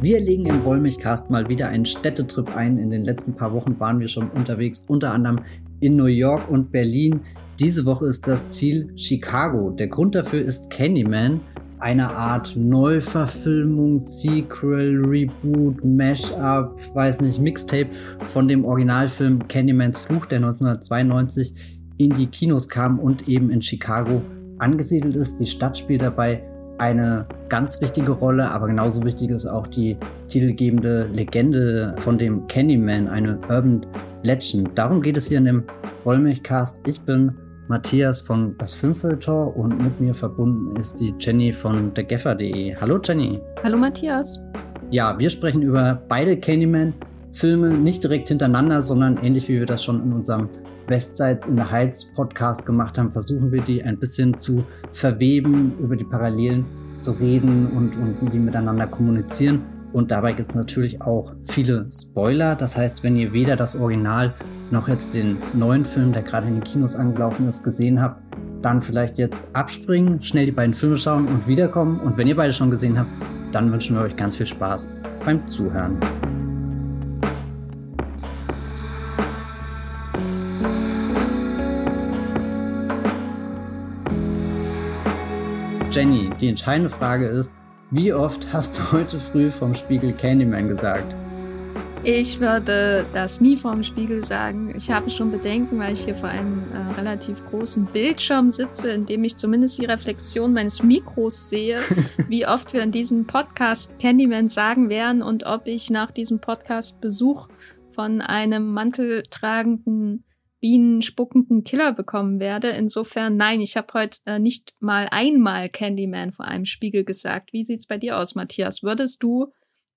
Wir legen im Wollmilchcast mal wieder einen Städtetrip ein. In den letzten paar Wochen waren wir schon unterwegs, unter anderem in New York und Berlin. Diese Woche ist das Ziel Chicago. Der Grund dafür ist Candyman, eine Art Neuverfilmung, Sequel, Reboot, Mashup, weiß nicht, Mixtape von dem Originalfilm Candymans Fluch, der 1992 in die Kinos kam und eben in Chicago angesiedelt ist. Die Stadt spielt dabei eine ganz wichtige Rolle, aber genauso wichtig ist auch die titelgebende Legende von dem Candyman, eine Urban Legend. Darum geht es hier in dem Wollmilchcast. Ich bin Matthias von Das Filmfilter und mit mir verbunden ist die Jenny von thegaffer.de. Hallo Jenny. Hallo Matthias. Ja, wir sprechen über beide Candyman-Filme, nicht direkt hintereinander, sondern ähnlich wie wir das schon in unserem Westside in the Heights Podcast gemacht haben, versuchen wir die ein bisschen zu verweben, über die Parallelen zu reden und, und die miteinander kommunizieren. Und dabei gibt es natürlich auch viele Spoiler. Das heißt, wenn ihr weder das Original noch jetzt den neuen Film, der gerade in den Kinos angelaufen ist, gesehen habt, dann vielleicht jetzt abspringen, schnell die beiden Filme schauen und wiederkommen. Und wenn ihr beide schon gesehen habt, dann wünschen wir euch ganz viel Spaß beim Zuhören. Jenny, die entscheidende Frage ist, wie oft hast du heute früh vom Spiegel Candyman gesagt? Ich würde das nie vorm Spiegel sagen. Ich habe schon Bedenken, weil ich hier vor einem äh, relativ großen Bildschirm sitze, in dem ich zumindest die Reflexion meines Mikros sehe, wie oft wir in diesem Podcast Candyman sagen werden und ob ich nach diesem Podcast Besuch von einem manteltragenden bienenspuckenden Killer bekommen werde. Insofern, nein, ich habe heute äh, nicht mal einmal Candyman vor einem Spiegel gesagt. Wie sieht's bei dir aus, Matthias? Würdest du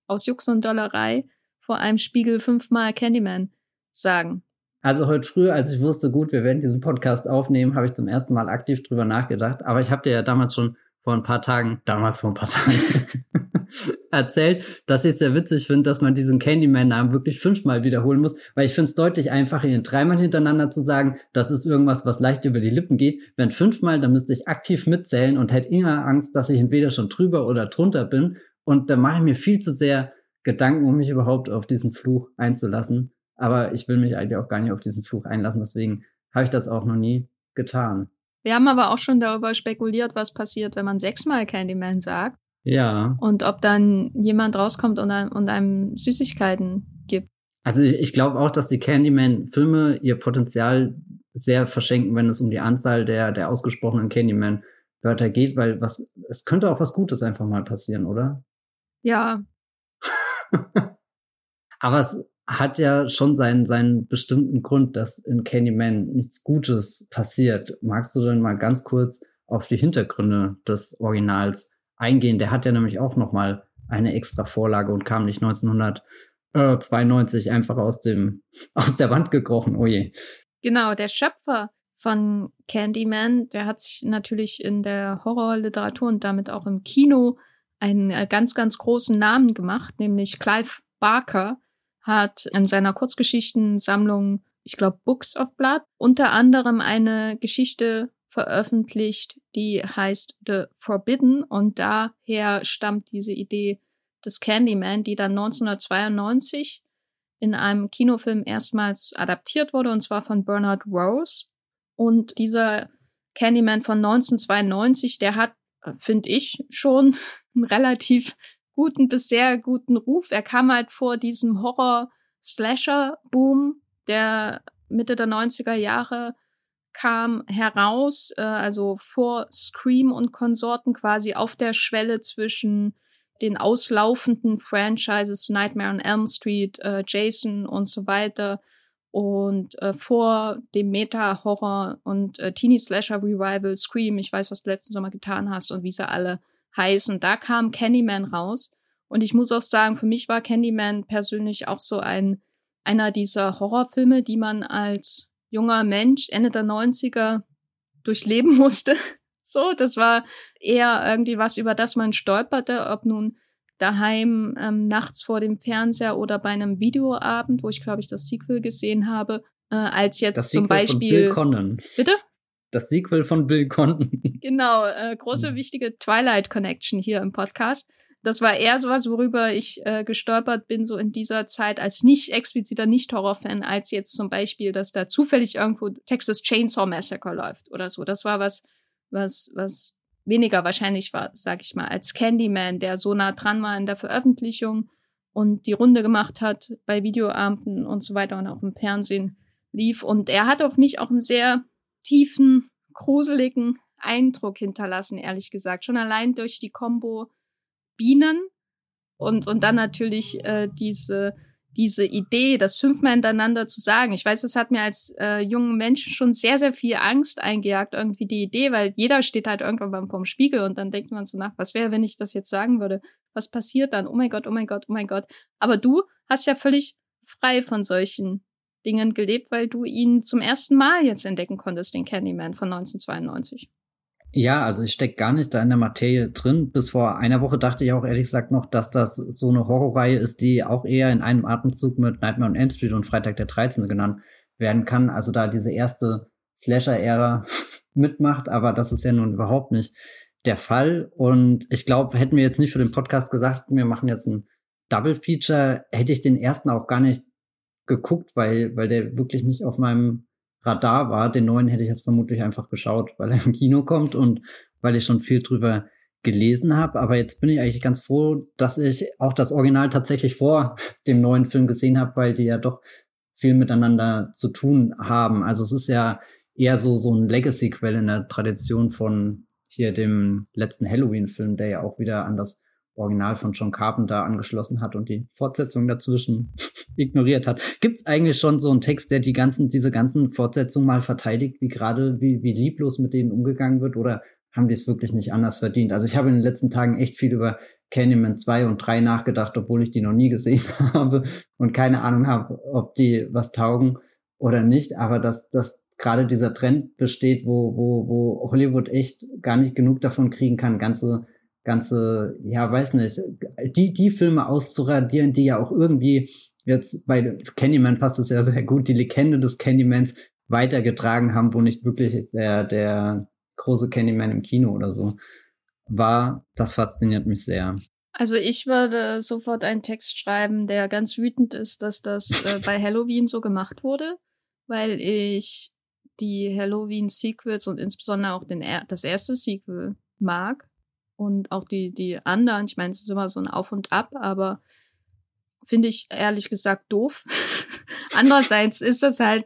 aus Jux und Dollerei vor einem Spiegel fünfmal Candyman sagen? Also heute früh, als ich wusste, gut, wir werden diesen Podcast aufnehmen, habe ich zum ersten Mal aktiv drüber nachgedacht. Aber ich habe dir ja damals schon vor ein paar Tagen, damals vor ein paar Tagen, erzählt, dass ich es sehr witzig finde, dass man diesen Candyman-Namen wirklich fünfmal wiederholen muss, weil ich finde es deutlich einfacher, ihn dreimal hintereinander zu sagen, das ist irgendwas, was leicht über die Lippen geht. Wenn fünfmal, dann müsste ich aktiv mitzählen und hätte immer Angst, dass ich entweder schon drüber oder drunter bin. Und da mache ich mir viel zu sehr Gedanken, um mich überhaupt auf diesen Fluch einzulassen. Aber ich will mich eigentlich auch gar nicht auf diesen Fluch einlassen, deswegen habe ich das auch noch nie getan. Wir haben aber auch schon darüber spekuliert, was passiert, wenn man sechsmal Candyman sagt. Ja. Und ob dann jemand rauskommt und einem, und einem Süßigkeiten gibt. Also ich glaube auch, dass die Candyman-Filme ihr Potenzial sehr verschenken, wenn es um die Anzahl der, der ausgesprochenen Candyman-Wörter geht, weil was, es könnte auch was Gutes einfach mal passieren, oder? Ja. Aber es hat ja schon seinen, seinen bestimmten Grund, dass in Candyman nichts Gutes passiert. Magst du denn mal ganz kurz auf die Hintergründe des Originals eingehen? Der hat ja nämlich auch noch mal eine extra Vorlage und kam nicht 1992 einfach aus dem aus der Wand gekrochen. Oh je. Genau, der Schöpfer von Candyman, der hat sich natürlich in der Horrorliteratur und damit auch im Kino einen äh, ganz, ganz großen Namen gemacht, nämlich Clive Barker hat in seiner Kurzgeschichtensammlung, ich glaube Books of Blood, unter anderem eine Geschichte veröffentlicht, die heißt The Forbidden und daher stammt diese Idee des Candyman, die dann 1992 in einem Kinofilm erstmals adaptiert wurde und zwar von Bernard Rose. Und dieser Candyman von 1992, der hat, finde ich, schon einen relativ guten bis sehr guten Ruf. Er kam halt vor diesem Horror-Slasher-Boom, der Mitte der 90er Jahre kam heraus, äh, also vor Scream und Konsorten quasi auf der Schwelle zwischen den auslaufenden Franchises Nightmare on Elm Street, äh, Jason und so weiter und äh, vor dem Meta-Horror und äh, Teenie-Slasher-Revival Scream, ich weiß, was du letzten Sommer getan hast und wie sie alle heißen. Da kam Candyman raus. Und ich muss auch sagen, für mich war Candyman persönlich auch so ein, einer dieser Horrorfilme, die man als junger Mensch Ende der 90er durchleben musste. So, das war eher irgendwie was, über das man stolperte, ob nun daheim ähm, nachts vor dem Fernseher oder bei einem Videoabend, wo ich glaube ich das Sequel gesehen habe, äh, als jetzt das zum Sequel Beispiel. Von Bill Conan. Bitte? Das Sequel von Bill Condon. Genau, äh, große wichtige Twilight Connection hier im Podcast. das war eher sowas, worüber ich äh, gestolpert bin, so in dieser Zeit als nicht expliziter Nicht-Horror-Fan, als jetzt zum Beispiel, dass da zufällig irgendwo Texas Chainsaw Massacre läuft oder so. Das war was, was, was weniger wahrscheinlich war, sag ich mal, als Candyman, der so nah dran war in der Veröffentlichung und die Runde gemacht hat bei Videoabenden und so weiter und auch im Fernsehen lief. Und er hat auf mich auch einen sehr tiefen, gruseligen Eindruck hinterlassen, ehrlich gesagt. Schon allein durch die Combo Bienen und, und dann natürlich äh, diese, diese Idee, das fünfmal hintereinander zu sagen. Ich weiß, das hat mir als äh, jungen Menschen schon sehr, sehr viel Angst eingejagt, irgendwie die Idee, weil jeder steht halt irgendwann beim vorm Spiegel und dann denkt man so nach, was wäre, wenn ich das jetzt sagen würde? Was passiert dann? Oh mein Gott, oh mein Gott, oh mein Gott. Aber du hast ja völlig frei von solchen Dingen gelebt, weil du ihn zum ersten Mal jetzt entdecken konntest, den Candyman von 1992. Ja, also ich stecke gar nicht da in der Materie drin. Bis vor einer Woche dachte ich auch ehrlich gesagt noch, dass das so eine Horrorreihe ist, die auch eher in einem Atemzug mit Nightmare on Elm Street und Freitag der 13. genannt werden kann. Also da diese erste Slasher-Ära mitmacht, aber das ist ja nun überhaupt nicht der Fall. Und ich glaube, hätten wir jetzt nicht für den Podcast gesagt, wir machen jetzt ein Double Feature, hätte ich den ersten auch gar nicht geguckt, weil, weil der wirklich nicht auf meinem Radar war. Den neuen hätte ich jetzt vermutlich einfach geschaut, weil er im Kino kommt und weil ich schon viel drüber gelesen habe. Aber jetzt bin ich eigentlich ganz froh, dass ich auch das Original tatsächlich vor dem neuen Film gesehen habe, weil die ja doch viel miteinander zu tun haben. Also es ist ja eher so, so ein Legacy-Quell in der Tradition von hier dem letzten Halloween-Film, der ja auch wieder an das Original von John Carpenter angeschlossen hat und die Fortsetzung dazwischen ignoriert hat. Gibt es eigentlich schon so einen Text, der die ganzen, diese ganzen Fortsetzungen mal verteidigt, wie gerade, wie, wie lieblos mit denen umgegangen wird, oder haben die es wirklich nicht anders verdient? Also ich habe in den letzten Tagen echt viel über Candyman 2 und 3 nachgedacht, obwohl ich die noch nie gesehen habe und keine Ahnung habe, ob die was taugen oder nicht. Aber dass, dass gerade dieser Trend besteht, wo, wo, wo Hollywood echt gar nicht genug davon kriegen kann, ganze ganze, ja, weiß nicht, die, die Filme auszuradieren, die ja auch irgendwie jetzt bei Candyman passt es ja sehr gut, die Legende des Candymans weitergetragen haben, wo nicht wirklich der, der große Candyman im Kino oder so war. Das fasziniert mich sehr. Also ich würde sofort einen Text schreiben, der ganz wütend ist, dass das äh, bei Halloween so gemacht wurde, weil ich die Halloween-Sequels und insbesondere auch den, das erste Sequel mag und auch die, die anderen. Ich meine, es ist immer so ein Auf und Ab, aber finde ich ehrlich gesagt doof. Andererseits ist das halt,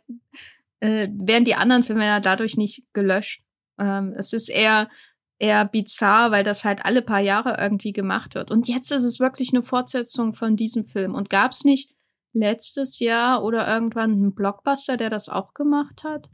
äh, werden die anderen Filme ja dadurch nicht gelöscht. Ähm, es ist eher, eher bizarr, weil das halt alle paar Jahre irgendwie gemacht wird. Und jetzt ist es wirklich eine Fortsetzung von diesem Film. Und gab es nicht letztes Jahr oder irgendwann einen Blockbuster, der das auch gemacht hat?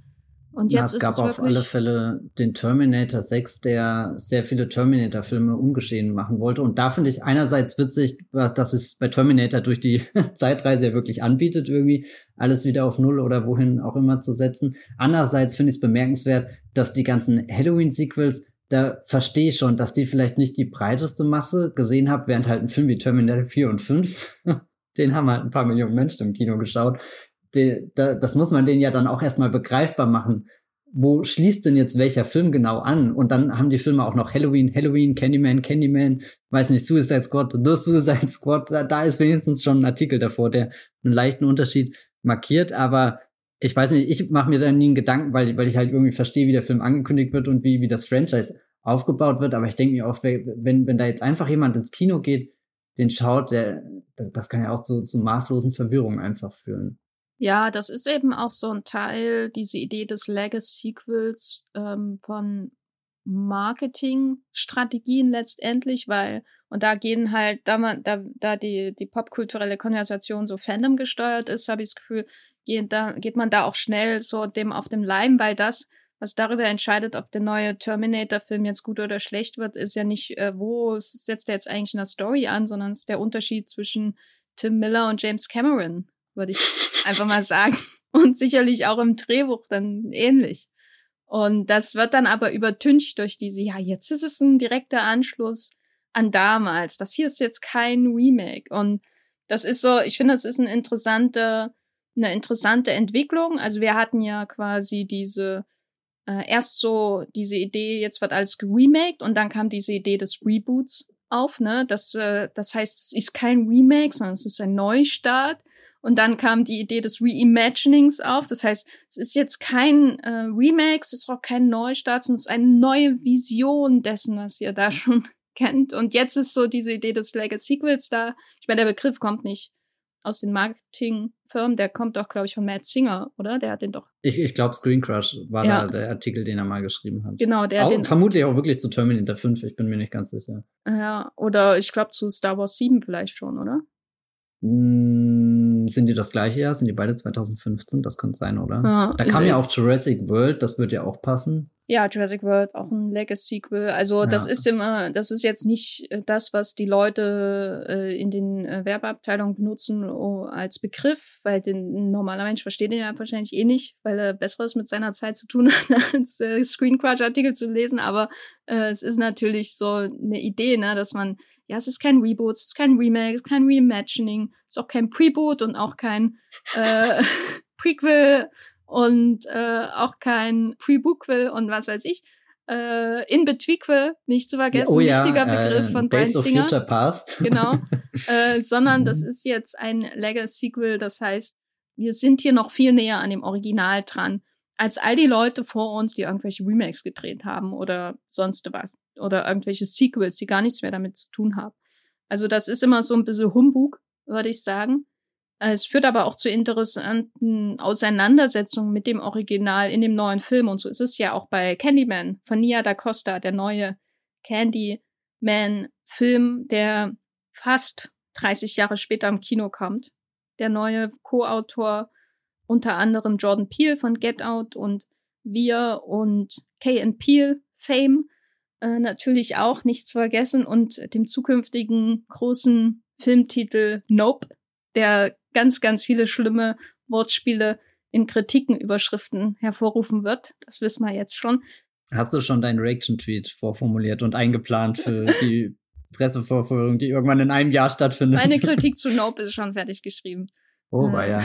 Und jetzt ja, es gab es auf alle Fälle den Terminator 6, der sehr viele Terminator-Filme ungeschehen machen wollte. Und da finde ich einerseits witzig, dass es bei Terminator durch die Zeitreise ja wirklich anbietet, irgendwie alles wieder auf Null oder wohin auch immer zu setzen. Andererseits finde ich es bemerkenswert, dass die ganzen Halloween-Sequels, da verstehe ich schon, dass die vielleicht nicht die breiteste Masse gesehen haben, während halt ein Film wie Terminator 4 und 5 den haben halt ein paar Millionen Menschen im Kino geschaut de, da, das muss man denen ja dann auch erstmal begreifbar machen. Wo schließt denn jetzt welcher Film genau an? Und dann haben die Filme auch noch Halloween, Halloween, Candyman, Candyman, weiß nicht, Suicide Squad, The Suicide Squad. Da, da ist wenigstens schon ein Artikel davor, der einen leichten Unterschied markiert. Aber ich weiß nicht, ich mache mir da nie einen Gedanken, weil, weil ich halt irgendwie verstehe, wie der Film angekündigt wird und wie, wie das Franchise aufgebaut wird. Aber ich denke mir oft, wenn, wenn da jetzt einfach jemand ins Kino geht, den schaut, der, das kann ja auch zu, zu maßlosen Verwirrungen einfach führen. Ja, das ist eben auch so ein Teil, diese Idee des Legacy-Sequels ähm, von Marketingstrategien letztendlich, weil, und da gehen halt, da man, da, da die, die popkulturelle Konversation so Fandom gesteuert ist, habe ich das Gefühl, geht, da, geht man da auch schnell so dem auf dem Leim, weil das, was darüber entscheidet, ob der neue Terminator-Film jetzt gut oder schlecht wird, ist ja nicht, äh, wo setzt er jetzt eigentlich eine Story an, sondern ist der Unterschied zwischen Tim Miller und James Cameron würde ich einfach mal sagen. Und sicherlich auch im Drehbuch dann ähnlich. Und das wird dann aber übertüncht durch diese, ja, jetzt ist es ein direkter Anschluss an damals. Das hier ist jetzt kein Remake. Und das ist so, ich finde, das ist eine interessante, eine interessante Entwicklung. Also wir hatten ja quasi diese, äh, erst so diese Idee, jetzt wird alles geremaked und dann kam diese Idee des Reboots auf, ne? Das, äh, das heißt, es ist kein Remake, sondern es ist ein Neustart. Und dann kam die Idee des Reimaginings auf. Das heißt, es ist jetzt kein äh, Remake, es ist auch kein Neustart, sondern es ist eine neue Vision dessen, was ihr da schon kennt. Und jetzt ist so diese Idee des Legacy Sequels da. Ich meine, der Begriff kommt nicht aus den Marketingfirmen, der kommt doch, glaube ich, von Matt Singer, oder? Der hat den doch. Ich, ich glaube, Screen Crush war ja. da der Artikel, den er mal geschrieben hat. Genau, der auch, den. Vermutlich auch wirklich zu Terminator 5, ich bin mir nicht ganz sicher. Ja, oder ich glaube zu Star Wars 7 vielleicht schon, oder? Hm, sind die das gleiche Jahr? Sind die beide 2015? Das könnte sein, oder? Ja, da kam ja auch Jurassic World, das wird ja auch passen. Ja, Jurassic World, auch ein Legacy-Sequel. Also ja. das ist immer, das ist jetzt nicht äh, das, was die Leute äh, in den äh, Werbeabteilungen benutzen oh, als Begriff, weil den, normaler Mensch versteht den ja wahrscheinlich eh nicht, weil er Besseres mit seiner Zeit zu tun hat, als äh, Screencrush-Artikel zu lesen. Aber äh, es ist natürlich so eine Idee, ne, dass man, ja, es ist kein Reboot, es ist kein Remake, es ist kein Reimagining, es ist auch kein Preboot und auch kein äh, Prequel und äh, auch kein Pre-Bookville und was weiß ich. Äh, in Betweequel, nicht zu vergessen, oh ja, wichtiger Begriff äh, von Brian Singer. Future Past. Genau. äh, sondern das Mhm. ist jetzt ein Legacy-Sequel, das heißt, wir sind hier noch viel näher an dem Original dran, als all die Leute vor uns, die irgendwelche Remakes gedreht haben oder sonst was. Oder irgendwelche Sequels, die gar nichts mehr damit zu tun haben. Also das ist immer so ein bisschen Humbug, würde ich sagen. Äh, Es führt aber auch zu interessanten Auseinandersetzungen mit dem Original in dem neuen Film. Und so ist es ja auch bei Candyman von Nia da Costa, der neue Candyman-Film, der fast 30 Jahre später im Kino kommt. Der neue Co-Autor unter anderem Jordan Peele von Get Out und Wir und Kay Peele Fame äh, natürlich auch nicht zu vergessen und dem zukünftigen großen Filmtitel Nope, der ganz, ganz viele schlimme Wortspiele in Kritikenüberschriften hervorrufen wird. Das wissen wir jetzt schon. Hast du schon deinen Reaction-Tweet vorformuliert und eingeplant für die Pressevorführung, die irgendwann in einem Jahr stattfindet? Meine Kritik zu Nope ist schon fertig geschrieben. Oh, Äh, war ja.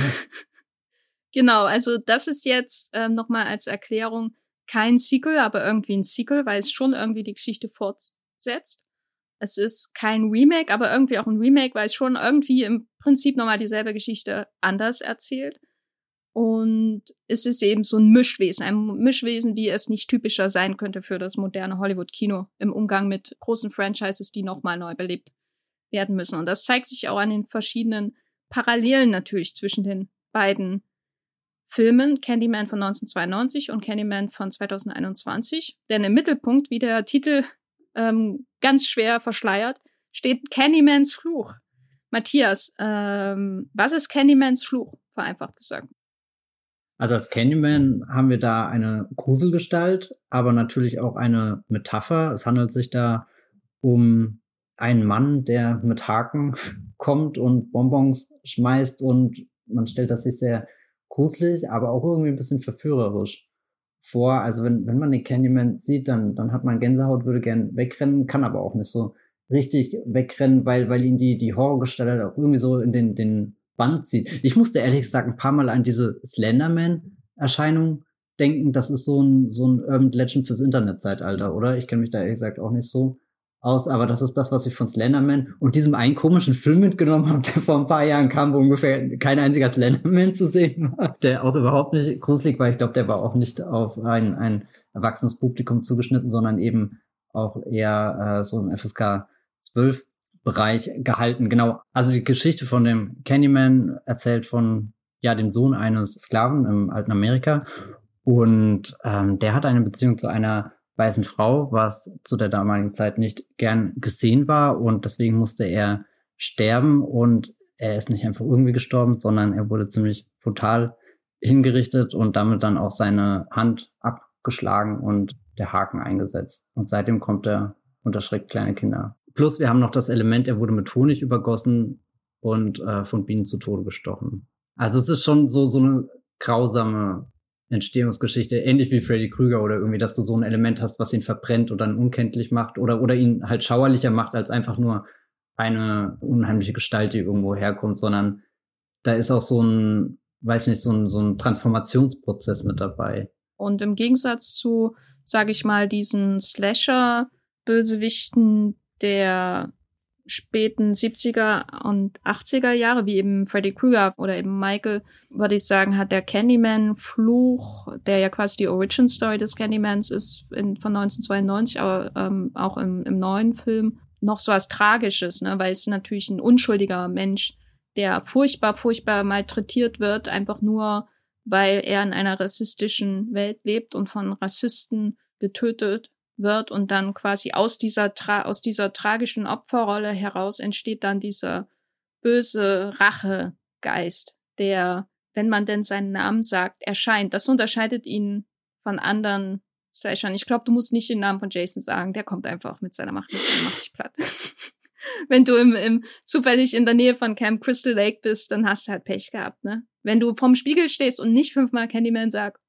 Genau, also das ist jetzt ähm, nochmal als Erklärung kein Sequel, aber irgendwie ein Sequel, weil es schon irgendwie die Geschichte fortsetzt. Es ist kein Remake, aber irgendwie auch ein Remake, weil es schon irgendwie im Prinzip nochmal dieselbe Geschichte anders erzählt. Und es ist eben so ein Mischwesen, ein Mischwesen, wie es nicht typischer sein könnte für das moderne Hollywood-Kino im Umgang mit großen Franchises, die nochmal neu belebt werden müssen. Und das zeigt sich auch an den verschiedenen Parallelen natürlich zwischen den beiden Filmen, Candyman von 1992 und Candyman von 2021. Denn im Mittelpunkt, wie der Titel ähm, ganz schwer verschleiert, steht Candymans Fluch. Matthias, ähm, was ist Candymans Fluch, vereinfacht gesagt? Also als Candyman haben wir da eine Gruselgestalt, aber natürlich auch eine Metapher. Es handelt sich da um einen Mann, der mit Haken kommt und Bonbons schmeißt und man stellt das sich sehr gruselig, aber auch irgendwie ein bisschen verführerisch vor. Also wenn, wenn man den Candyman sieht, dann, dann hat man Gänsehaut, würde gern wegrennen, kann aber auch nicht so richtig wegrennen, weil, weil ihn die, die Horrorgestalt auch irgendwie so in den, den Band zieht. Ich musste ehrlich gesagt ein paar Mal an diese Slenderman-Erscheinung denken. Das ist so ein, so ein Urban Legend fürs Internetzeitalter, oder? Ich kenne mich da ehrlich gesagt auch nicht so aus, aber das ist das, was ich von Slenderman und diesem einen komischen Film mitgenommen habe, der vor ein paar Jahren kam, wo ungefähr kein einziger Slenderman zu sehen war, der auch überhaupt nicht gruselig war. Ich glaube, der war auch nicht auf ein, ein erwachsenes Publikum zugeschnitten, sondern eben auch eher äh, so im FSK 12 Bereich gehalten. Genau. Also die Geschichte von dem Candyman erzählt von ja dem Sohn eines Sklaven im alten Amerika und ähm, der hat eine Beziehung zu einer weißen Frau, was zu der damaligen Zeit nicht gern gesehen war und deswegen musste er sterben und er ist nicht einfach irgendwie gestorben, sondern er wurde ziemlich brutal hingerichtet und damit dann auch seine Hand abgeschlagen und der Haken eingesetzt. Und seitdem kommt er und erschreckt kleine Kinder. Plus wir haben noch das Element, er wurde mit Honig übergossen und äh, von Bienen zu Tode gestochen. Also es ist schon so, so eine grausame Entstehungsgeschichte, ähnlich wie Freddy Krüger oder irgendwie, dass du so ein Element hast, was ihn verbrennt oder dann unkenntlich macht oder, oder ihn halt schauerlicher macht als einfach nur eine unheimliche Gestalt, die irgendwo herkommt, sondern da ist auch so ein, weiß nicht, so ein, so ein Transformationsprozess mit dabei. Und im Gegensatz zu, sage ich mal, diesen Slasher-Bösewichten, der späten 70er und 80er Jahre, wie eben Freddy Krueger oder eben Michael, würde ich sagen, hat der Candyman-Fluch, der ja quasi die Origin Story des Candymans ist, in, von 1992, aber ähm, auch im, im neuen Film, noch so was Tragisches, ne? weil es natürlich ein unschuldiger Mensch, der furchtbar, furchtbar malträtiert wird, einfach nur, weil er in einer rassistischen Welt lebt und von Rassisten getötet wird und dann quasi aus dieser, tra aus dieser tragischen Opferrolle heraus entsteht dann dieser böse Rachegeist, der, wenn man denn seinen Namen sagt, erscheint. Das unterscheidet ihn von anderen Slashern. Ich glaube, du musst nicht den Namen von Jason sagen, der kommt einfach mit seiner Macht und macht dich platt. wenn du im, im, zufällig in der Nähe von Camp Crystal Lake bist, dann hast du halt Pech gehabt, ne? Wenn du vorm Spiegel stehst und nicht fünfmal Candyman sagst,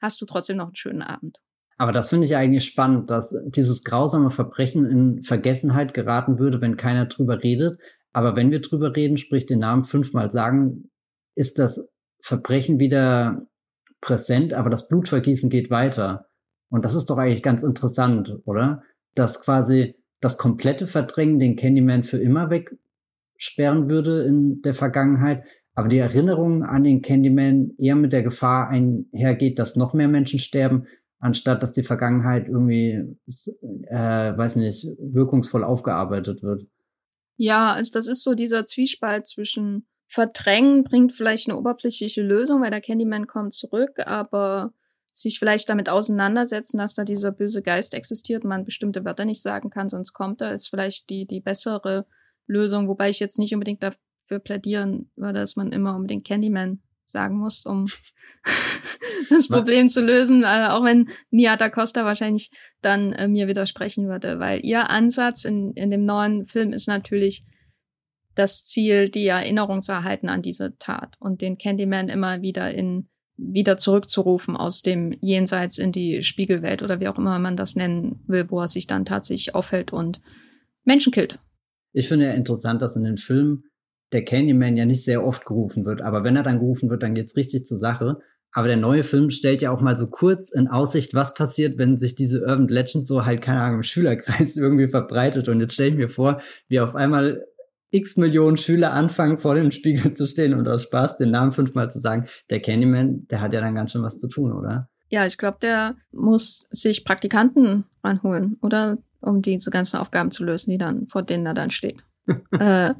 hast du trotzdem noch einen schönen Abend. Aber das finde ich eigentlich spannend, dass dieses grausame Verbrechen in Vergessenheit geraten würde, wenn keiner drüber redet. Aber wenn wir drüber reden, sprich den Namen fünfmal sagen, ist das Verbrechen wieder präsent, aber das Blutvergießen geht weiter. Und das ist doch eigentlich ganz interessant, oder? Dass quasi das komplette Verdrängen den Candyman für immer wegsperren würde in der Vergangenheit, aber die Erinnerung an den Candyman eher mit der Gefahr einhergeht, dass noch mehr Menschen sterben, anstatt dass die Vergangenheit irgendwie, äh, weiß nicht, wirkungsvoll aufgearbeitet wird. Ja, also das ist so dieser Zwiespalt zwischen Verdrängen bringt vielleicht eine oberflächliche Lösung, weil der Candyman kommt zurück, aber sich vielleicht damit auseinandersetzen, dass da dieser böse Geist existiert, man bestimmte Wörter nicht sagen kann, sonst kommt er, ist vielleicht die, die bessere Lösung, wobei ich jetzt nicht unbedingt dafür plädieren würde, dass man immer unbedingt Candyman sagen muss, um das Problem zu lösen, äh, auch wenn Nia da Costa wahrscheinlich dann äh, mir widersprechen würde, weil ihr Ansatz in, in dem neuen Film ist natürlich das Ziel, die Erinnerung zu erhalten an diese Tat und den Candyman immer wieder in wieder zurückzurufen aus dem Jenseits in die Spiegelwelt oder wie auch immer man das nennen will, wo er sich dann tatsächlich aufhält und Menschen killt. Ich finde ja interessant, dass in den Filmen der Candyman ja nicht sehr oft gerufen wird, aber wenn er dann gerufen wird, dann geht's richtig zur Sache. Aber der neue Film stellt ja auch mal so kurz in Aussicht, was passiert, wenn sich diese Urban Legends so halt, keine Ahnung, im Schülerkreis irgendwie verbreitet. Und jetzt stelle ich mir vor, wie auf einmal x Millionen Schüler anfangen, vor dem Spiegel zu stehen und aus Spaß den Namen fünfmal zu sagen. Der Candyman, der hat ja dann ganz schön was zu tun, oder? Ja, ich glaube, der muss sich Praktikanten ranholen, oder? Um diese ganzen Aufgaben zu lösen, die dann, vor denen er dann steht. äh,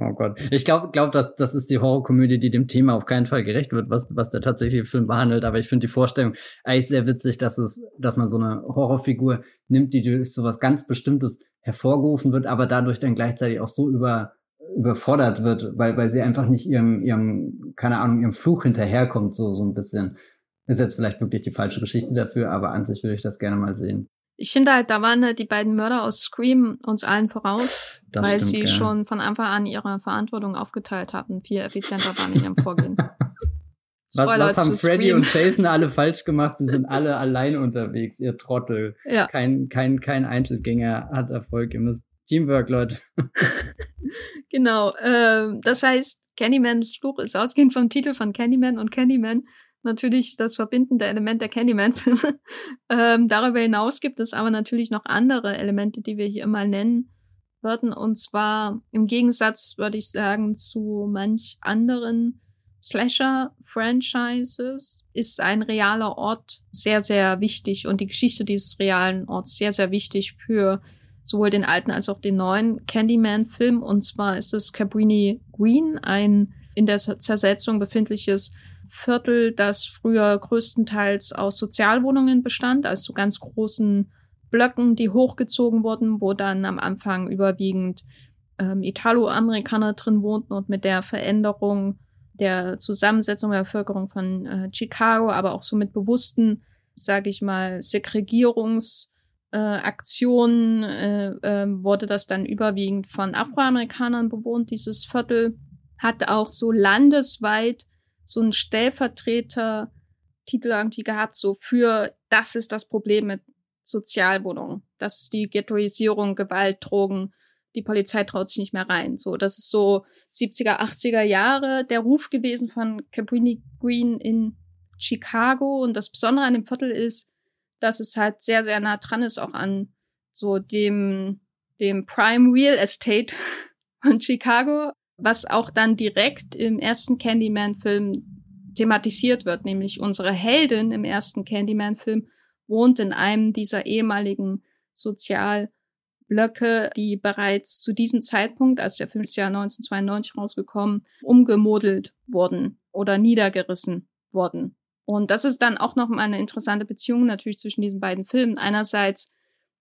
Oh Gott. Ich glaube, glaub, dass das ist die Horrorkomödie, die dem Thema auf keinen Fall gerecht wird, was, was der tatsächliche Film behandelt. Aber ich finde die Vorstellung eigentlich sehr witzig, dass es, dass man so eine Horrorfigur nimmt, die durch so was ganz Bestimmtes hervorgerufen wird, aber dadurch dann gleichzeitig auch so über, überfordert wird, weil, weil sie einfach nicht ihrem, ihrem, keine Ahnung, ihrem Fluch hinterherkommt, so, so ein bisschen. Ist jetzt vielleicht wirklich die falsche Geschichte dafür, aber an sich würde ich das gerne mal sehen ich finde halt, da waren halt die beiden Mörder aus Scream uns allen voraus, das weil stimmt, sie ja. schon von Anfang an ihre Verantwortung aufgeteilt hatten, viel effizienter waren in ihrem Vorgehen. was, was haben Freddy und Jason alle falsch gemacht? Sie sind alle allein unterwegs, ihr Trottel. Ja. Kein, kein, kein Einzelgänger hat Erfolg. Ihr müsst Teamwork, Leute. genau. Äh, das heißt, Candymans Fluch ist ausgehend vom Titel von Candyman und Candyman natürlich das verbindende Element der Candyman-Filme. ähm, darüber hinaus gibt es aber natürlich noch andere Elemente, die wir hier mal nennen würden. Und zwar im Gegensatz, würde ich sagen, zu manch anderen Slasher-Franchises ist ein realer Ort sehr, sehr wichtig und die Geschichte dieses realen Orts sehr, sehr wichtig für sowohl den alten als auch den neuen Candyman-Film. Und zwar ist es Cabrini Green, ein in der Zersetzung befindliches Viertel, das früher größtenteils aus Sozialwohnungen bestand, also ganz großen Blöcken, die hochgezogen wurden, wo dann am Anfang überwiegend ähm, Italoamerikaner drin wohnten und mit der Veränderung der Zusammensetzung der Bevölkerung von äh, Chicago, aber auch so mit bewussten, sage ich mal, Segregierungsaktionen äh, äh, äh, wurde das dann überwiegend von Afroamerikanern bewohnt. Dieses Viertel hat auch so landesweit so einen Stellvertreter-Titel irgendwie gehabt, so für das ist das Problem mit Sozialwohnungen. Das ist die Ghettoisierung, Gewalt, Drogen. Die Polizei traut sich nicht mehr rein. So, das ist so 70er, 80er Jahre der Ruf gewesen von Cabrini Green in Chicago. Und das Besondere an dem Viertel ist, dass es halt sehr, sehr nah dran ist, auch an so dem dem Prime Real Estate von Chicago, was auch dann direkt im ersten Candyman-Film thematisiert wird, nämlich unsere Heldin im ersten Candyman-Film wohnt in einem dieser ehemaligen Sozialblöcke, die bereits zu diesem Zeitpunkt, als der Film ist ja 1992 rausgekommen, umgemodelt wurden oder niedergerissen wurden. Und das ist dann auch noch mal eine interessante Beziehung natürlich zwischen diesen beiden Filmen. Einerseits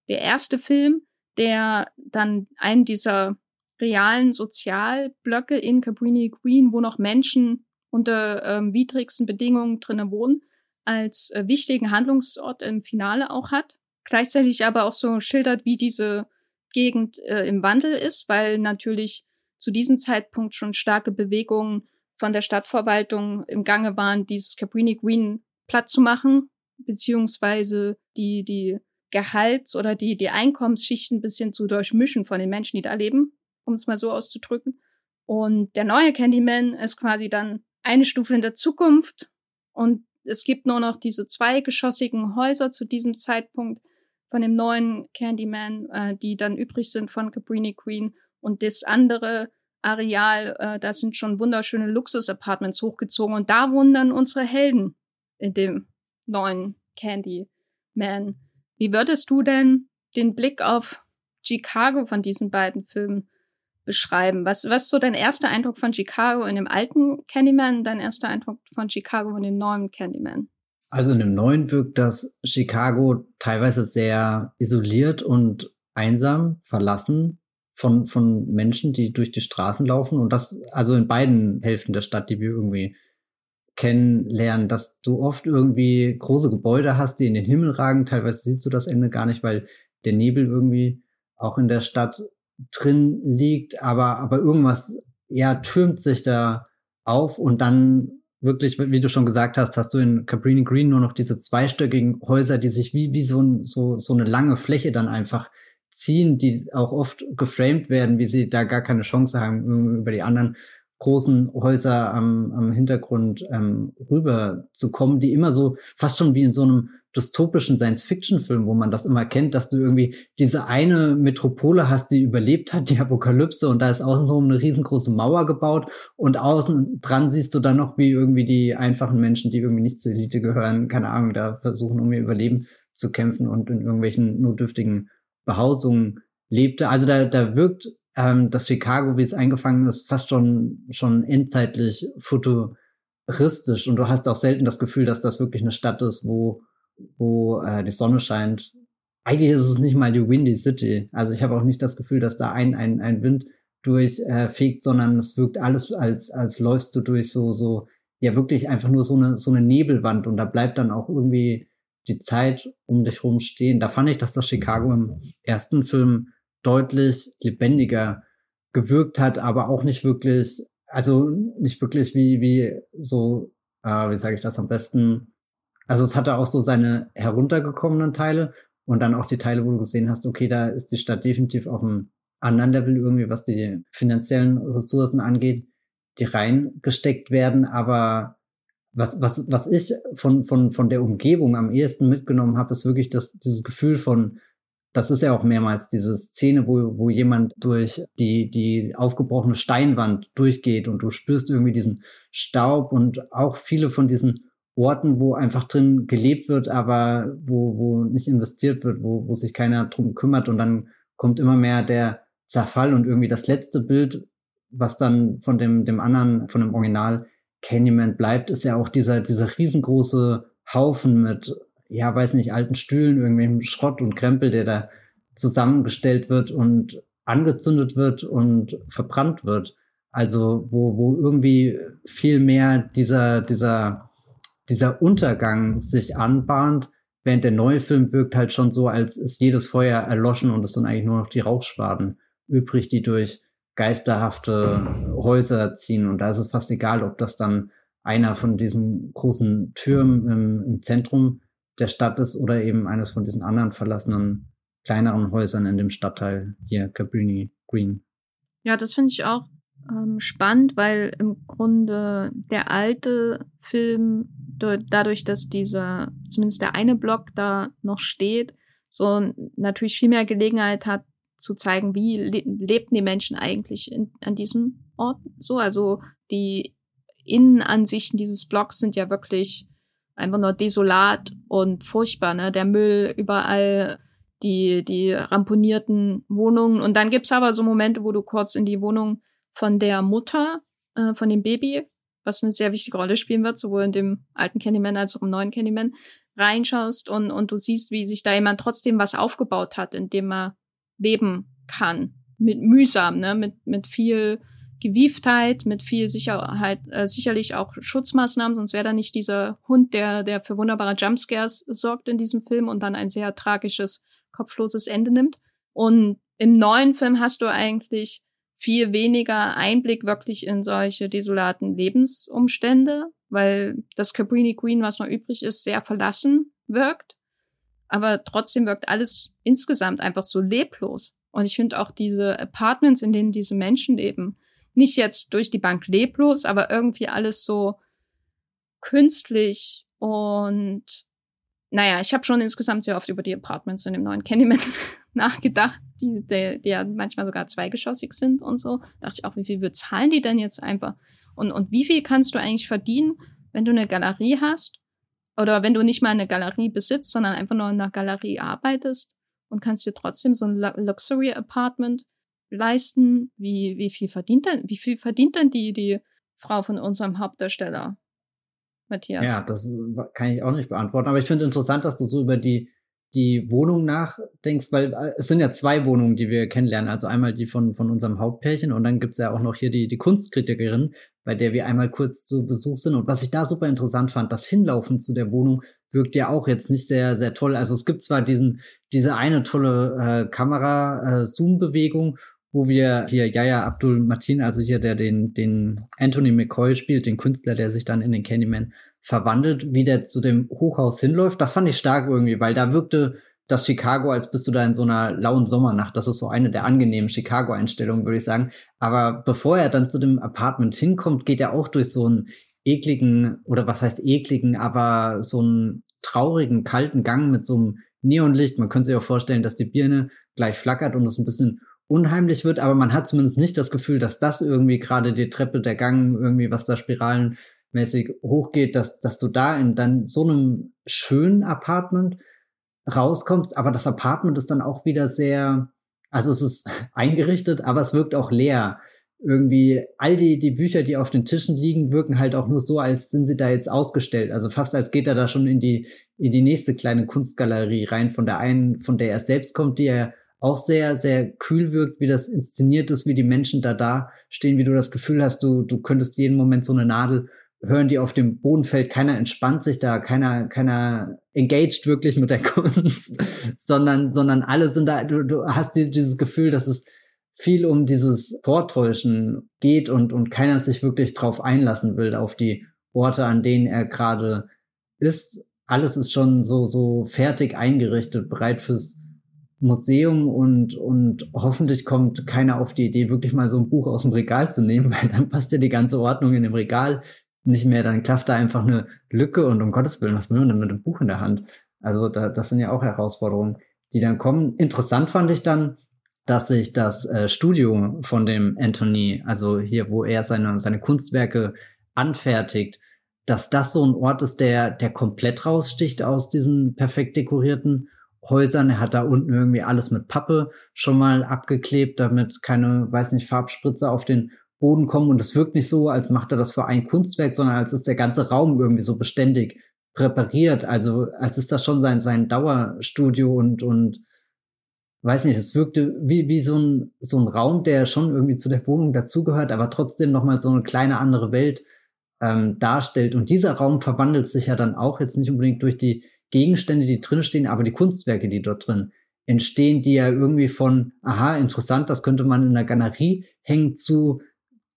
der erste Film, der dann einen dieser realen Sozialblöcke in Cabrini Green, wo noch Menschen unter ähm, widrigsten Bedingungen drinnen wohnen, als äh, wichtigen Handlungsort im Finale auch hat. Gleichzeitig aber auch so schildert, wie diese Gegend äh, im Wandel ist, weil natürlich zu diesem Zeitpunkt schon starke Bewegungen von der Stadtverwaltung im Gange waren, dieses Cabrini Green platt zu machen, beziehungsweise die, die Gehalts- oder die, die Einkommensschichten ein bisschen zu durchmischen von den Menschen, die da leben, um es mal so auszudrücken. Und der neue Candyman ist quasi dann eine Stufe in der Zukunft und es gibt nur noch diese zweigeschossigen Häuser zu diesem Zeitpunkt von dem neuen Candyman, äh, die dann übrig sind von Cabrini Queen und das andere Areal, äh, da sind schon wunderschöne Luxus-Apartments hochgezogen und da wohnen dann unsere Helden in dem neuen Candyman. Wie würdest du denn den Blick auf Chicago von diesen beiden Filmen beschreiben? Was, was ist so dein erster Eindruck von Chicago in dem alten Candyman, dein erster Eindruck von Chicago in dem neuen Candyman? Also in dem neuen wirkt das Chicago teilweise sehr isoliert und einsam, verlassen von, von Menschen, die durch die Straßen laufen. Und das, also in beiden Hälften der Stadt, die wir irgendwie kennenlernen, dass du oft irgendwie große Gebäude hast, die in den Himmel ragen. Teilweise siehst du das Ende gar nicht, weil der Nebel irgendwie auch in der Stadt drin liegt, aber, aber irgendwas, ja, türmt sich da auf und dann wirklich, wie du schon gesagt hast, hast du in Cabrini Green nur noch diese zweistöckigen Häuser, die sich wie, wie so, so, so eine lange Fläche dann einfach ziehen, die auch oft geframed werden, wie sie da gar keine Chance haben, über die anderen großen Häuser am, am Hintergrund ähm, rüber zu kommen, die immer so fast schon wie in so einem dystopischen Science-Fiction-Film, wo man das immer kennt, dass du irgendwie diese eine Metropole hast, die überlebt hat, die Apokalypse, und da ist außenrum eine riesengroße Mauer gebaut und außen dran siehst du dann noch, wie irgendwie die einfachen Menschen, die irgendwie nicht zur Elite gehören, keine Ahnung, da versuchen, um ihr Überleben zu kämpfen und in irgendwelchen notdürftigen Behausungen lebte. Also da, da wirkt ähm, das Chicago, wie es eingefangen ist, fast schon, schon endzeitlich futuristisch. Und du hast auch selten das Gefühl, dass das wirklich eine Stadt ist, wo, wo äh, die Sonne scheint. Eigentlich ist es nicht mal die Windy City. Also ich habe auch nicht das Gefühl, dass da ein, ein, ein Wind durchfegt, äh, sondern es wirkt alles, als, als läufst du durch so, so, ja, wirklich einfach nur so eine, so eine Nebelwand und da bleibt dann auch irgendwie die Zeit um dich rum stehen. Da fand ich, dass das Chicago im ersten Film deutlich lebendiger gewirkt hat, aber auch nicht wirklich, also nicht wirklich wie, wie so, äh, wie sage ich das am besten? Also es hatte auch so seine heruntergekommenen Teile und dann auch die Teile, wo du gesehen hast, okay, da ist die Stadt definitiv auf einem anderen Level irgendwie, was die finanziellen Ressourcen angeht, die reingesteckt werden, aber was, was, was ich von, von, von der Umgebung am ehesten mitgenommen habe, ist wirklich das, dieses Gefühl von, das ist ja auch mehrmals diese Szene, wo, wo jemand durch die, die aufgebrochene Steinwand durchgeht und du spürst irgendwie diesen Staub und auch viele von diesen Orten, wo einfach drin gelebt wird, aber wo, wo nicht investiert wird, wo, wo sich keiner drum kümmert und dann kommt immer mehr der Zerfall und irgendwie das letzte Bild, was dann von dem, dem anderen, von dem Original Candyman bleibt, ist ja auch dieser, dieser riesengroße Haufen mit, ja, weiß nicht, alten Stühlen, irgendwelchem Schrott und Krempel, der da zusammengestellt wird und angezündet wird und verbrannt wird. Also, wo, wo irgendwie viel mehr dieser, dieser, dieser Untergang sich anbahnt, während der neue Film wirkt halt schon so, als ist jedes Feuer erloschen und es sind eigentlich nur noch die Rauchschwaden übrig, die durch geisterhafte Häuser ziehen. Und da ist es fast egal, ob das dann einer von diesen großen Türmen im, im Zentrum der Stadt ist oder eben eines von diesen anderen verlassenen kleineren Häusern in dem Stadtteil hier, Cabrini Green. Ja, das finde ich auch ähm, spannend, weil im Grunde der alte Film, dadurch, dass dieser, zumindest der eine Block da noch steht, so natürlich viel mehr Gelegenheit hat, zu zeigen, wie le lebten die Menschen eigentlich in, an diesem Ort so. Also die Innenansichten dieses Blocks sind ja wirklich einfach nur desolat und furchtbar, ne? Der Müll überall, die, die ramponierten Wohnungen. Und dann gibt's aber so Momente, wo du kurz in die Wohnung von der Mutter, äh, von dem Baby, was eine sehr wichtige Rolle spielen wird, sowohl in dem alten Candyman als auch im neuen Candyman, reinschaust und, und du siehst, wie sich da jemand trotzdem was aufgebaut hat, in dem er leben kann. Mit mühsam, ne? Mit, mit viel Gewieftheit, mit viel Sicherheit, äh, sicherlich auch Schutzmaßnahmen, sonst wäre da nicht dieser Hund, der, der für wunderbare Jumpscares sorgt in diesem Film und dann ein sehr tragisches, kopfloses Ende nimmt. Und im neuen Film hast du eigentlich viel weniger Einblick wirklich in solche desolaten Lebensumstände, weil das Cabrini Queen, was noch übrig ist, sehr verlassen wirkt. Aber trotzdem wirkt alles insgesamt einfach so leblos. Und ich finde auch diese Apartments, in denen diese Menschen leben, nicht jetzt durch die Bank leblos, aber irgendwie alles so künstlich und naja, ich habe schon insgesamt sehr oft über die Apartments in dem neuen Candyman nachgedacht, die, die, die ja manchmal sogar zweigeschossig sind und so. Da dachte ich auch, wie viel bezahlen die denn jetzt einfach? Und, und wie viel kannst du eigentlich verdienen, wenn du eine Galerie hast? Oder wenn du nicht mal eine Galerie besitzt, sondern einfach nur in einer Galerie arbeitest und kannst dir trotzdem so ein Luxury Apartment leisten? Wie, wie viel verdient denn, wie viel verdient denn die, die Frau von unserem Hauptdarsteller? Matthias? Ja, das kann ich auch nicht beantworten. Aber ich finde interessant, dass du so über die, die Wohnung nachdenkst, weil äh, es sind ja zwei Wohnungen, die wir kennenlernen. Also einmal die von, von unserem Hauptpärchen und dann gibt's ja auch noch hier die, die Kunstkritikerin, bei der wir einmal kurz zu Besuch sind. Und was ich da super interessant fand, das Hinlaufen zu der Wohnung wirkt ja auch jetzt nicht sehr, sehr toll. Also es gibt zwar diesen, diese eine tolle äh, Kamera-Zoom-Bewegung äh, wo wir hier Yaya Abdul Martin, also hier der den, den Anthony McCoy spielt, den Künstler, der sich dann in den Candyman verwandelt, wie der zu dem Hochhaus hinläuft. Das fand ich stark irgendwie, weil da wirkte das Chicago, als bist du da in so einer lauen Sommernacht. Das ist so eine der angenehmen Chicago-Einstellungen, würde ich sagen. Aber bevor er dann zu dem Apartment hinkommt, geht er auch durch so einen ekligen, oder was heißt ekligen, aber so einen traurigen, kalten Gang mit so einem Neonlicht. Man könnte sich auch vorstellen, dass die Birne gleich flackert und es ein bisschen unheimlich wird, aber man hat zumindest nicht das Gefühl, dass das irgendwie gerade die Treppe, der Gang, irgendwie was da spiralenmäßig hochgeht, dass, dass du da in dann so einem schönen Apartment rauskommst, aber das Apartment ist dann auch wieder sehr, also es ist eingerichtet, aber es wirkt auch leer. Irgendwie all die, die Bücher, die auf den Tischen liegen, wirken halt auch nur so, als sind sie da jetzt ausgestellt. Also fast als geht er da schon in die, in die nächste kleine Kunstgalerie rein, von der einen, von der er selbst kommt, die er auch sehr, sehr kühl wirkt, wie das inszeniert ist, wie die Menschen da da stehen, wie du das Gefühl hast, du, du könntest jeden Moment so eine Nadel hören, die auf dem Boden fällt. Keiner entspannt sich da, keiner, keiner engaged wirklich mit der Kunst, sondern, sondern alle sind da, du, du hast dieses Gefühl, dass es viel um dieses Vortäuschen geht und, und keiner sich wirklich drauf einlassen will, auf die Orte, an denen er gerade ist. Alles ist schon so, so fertig eingerichtet, bereit fürs Museum und, und hoffentlich kommt keiner auf die Idee, wirklich mal so ein Buch aus dem Regal zu nehmen, weil dann passt ja die ganze Ordnung in dem Regal nicht mehr. Dann klafft da einfach eine Lücke und um Gottes Willen, was will man denn mit dem Buch in der Hand? Also da, das sind ja auch Herausforderungen, die dann kommen. Interessant fand ich dann, dass sich das äh, Studio von dem Anthony, also hier, wo er seine, seine Kunstwerke anfertigt, dass das so ein Ort ist, der, der komplett raussticht aus diesen perfekt dekorierten Häusern. Er hat da unten irgendwie alles mit Pappe schon mal abgeklebt, damit keine, weiß nicht, Farbspritze auf den Boden kommen. Und es wirkt nicht so, als macht er das für ein Kunstwerk, sondern als ist der ganze Raum irgendwie so beständig präpariert. Also als ist das schon sein, sein Dauerstudio und, und weiß nicht, es wirkte wie, wie so ein, so ein Raum, der schon irgendwie zu der Wohnung dazugehört, aber trotzdem nochmal so eine kleine andere Welt ähm, darstellt. Und dieser Raum verwandelt sich ja dann auch jetzt nicht unbedingt durch die Gegenstände, die drinstehen, aber die Kunstwerke, die dort drin entstehen, die ja irgendwie von, aha, interessant, das könnte man in der Galerie hängen, zu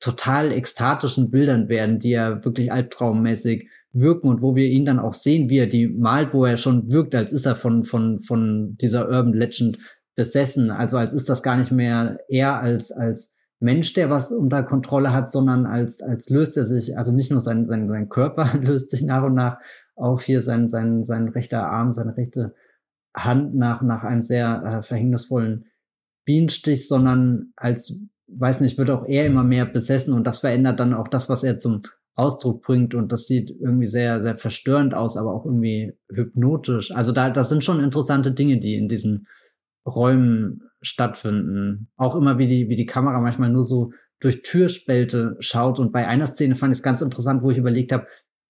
total ekstatischen Bildern werden, die ja wirklich albtraummäßig wirken und wo wir ihn dann auch sehen, wie er die malt, wo er schon wirkt, als ist er von, von, von dieser Urban Legend besessen. Also als ist das gar nicht mehr er als, als Mensch, der was unter Kontrolle hat, sondern als, als löst er sich, also nicht nur sein, sein, sein Körper löst sich nach und nach auf hier sein, sein, sein rechter Arm, seine rechte Hand nach, nach einem sehr äh, verhängnisvollen Bienenstich, sondern als, weiß nicht, wird auch er immer mehr besessen und das verändert dann auch das, was er zum Ausdruck bringt und das sieht irgendwie sehr, sehr verstörend aus, aber auch irgendwie hypnotisch. Also da, das sind schon interessante Dinge, die in diesen Räumen stattfinden. Auch immer wie die, wie die Kamera manchmal nur so durch Türspälte schaut und bei einer Szene fand ich es ganz interessant, wo ich überlegt habe,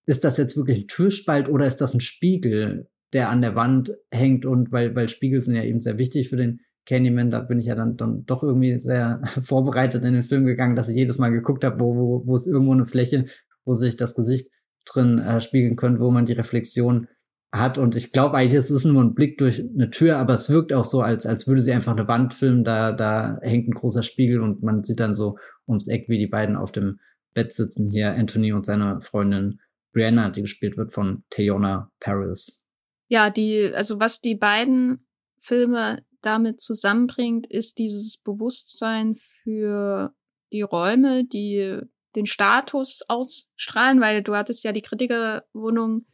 ist das jetzt wirklich ein Türspalt oder ist das ein Spiegel, der an der Wand hängt und weil, weil Spiegel sind ja eben sehr wichtig für den Candyman, da bin ich ja dann, dann doch irgendwie sehr vorbereitet in den Film gegangen, dass ich jedes Mal geguckt habe, wo, wo, wo ist irgendwo eine Fläche, wo sich das Gesicht drin äh, spiegeln könnte, wo man die Reflexion hat. Und ich glaube eigentlich, es ist nur ein Blick durch eine Tür, aber es wirkt auch so, als, als würde sie einfach eine Wand filmen. Da, da hängt ein großer Spiegel und man sieht dann so ums Eck, wie die beiden auf dem Bett sitzen. Hier Anthony und seine Freundin Brianna, die gespielt wird von Tayona Paris. Ja, die, also was die beiden Filme damit zusammenbringt, ist dieses Bewusstsein für die Räume, die den Status ausstrahlen, weil du hattest ja die Kritikerwohnung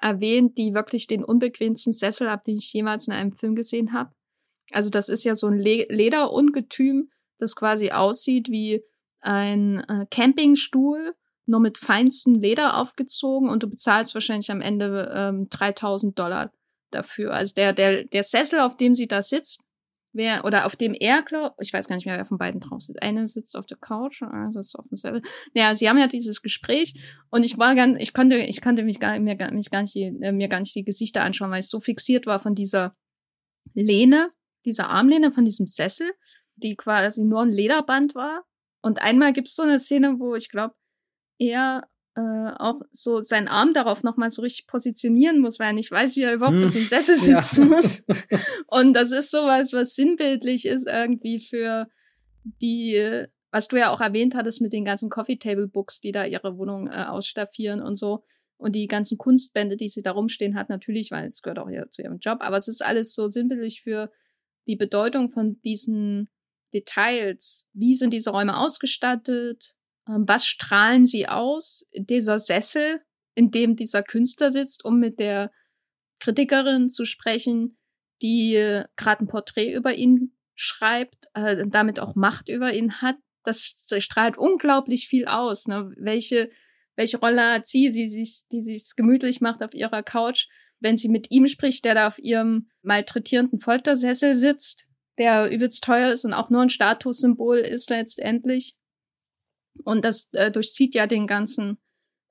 erwähnt, die wirklich den unbequemsten Sessel hat, den ich jemals in einem Film gesehen habe. Also das ist ja so ein Le Lederungetüm, das quasi aussieht wie ein äh, Campingstuhl, nur mit feinstem Leder aufgezogen und du bezahlst wahrscheinlich am Ende ähm, 3000 Dollar dafür. Also der, der, der Sessel, auf dem sie da sitzt, wer, oder auf dem er, glaub, ich weiß gar nicht mehr, wer von beiden drauf sitzt. Eine sitzt auf der Couch einer sitzt auf dem Sessel. Ja, sie haben ja dieses Gespräch und ich war ganz, ich konnte, ich konnte mich gar, mir, mich gar nicht, die, äh, mir gar nicht die Gesichter anschauen, weil ich so fixiert war von dieser Lehne, dieser Armlehne, von diesem Sessel, die quasi nur ein Lederband war. Und einmal gibt's so eine Szene, wo ich glaube, er äh, auch so seinen Arm darauf nochmal so richtig positionieren muss, weil er nicht weiß, wie er überhaupt hm. auf dem Sessel sitzen ja. muss. Und das ist sowas, was sinnbildlich ist irgendwie für die, was du ja auch erwähnt hattest mit den ganzen Coffee Table Books, die da ihre Wohnung äh, ausstaffieren und so. Und die ganzen Kunstbände, die sie da rumstehen hat, natürlich, weil es gehört auch ja zu ihrem Job. Aber es ist alles so sinnbildlich für die Bedeutung von diesen Details. Wie sind diese Räume ausgestattet? Ähm, was strahlen sie aus? Dieser Sessel, in dem dieser Künstler sitzt, um mit der Kritikerin zu sprechen, die äh, gerade ein Porträt über ihn schreibt, äh, damit auch Macht über ihn hat. Das, strahlt unglaublich viel aus. Ne? Welche, welche Rolle hat sie, sie sich, die sich gemütlich macht auf ihrer Couch, wenn sie mit ihm spricht, der da auf ihrem malträtierenden Foltersessel sitzt, der übelst teuer ist und auch nur ein Statussymbol ist letztendlich. Und das äh, durchzieht ja den ganzen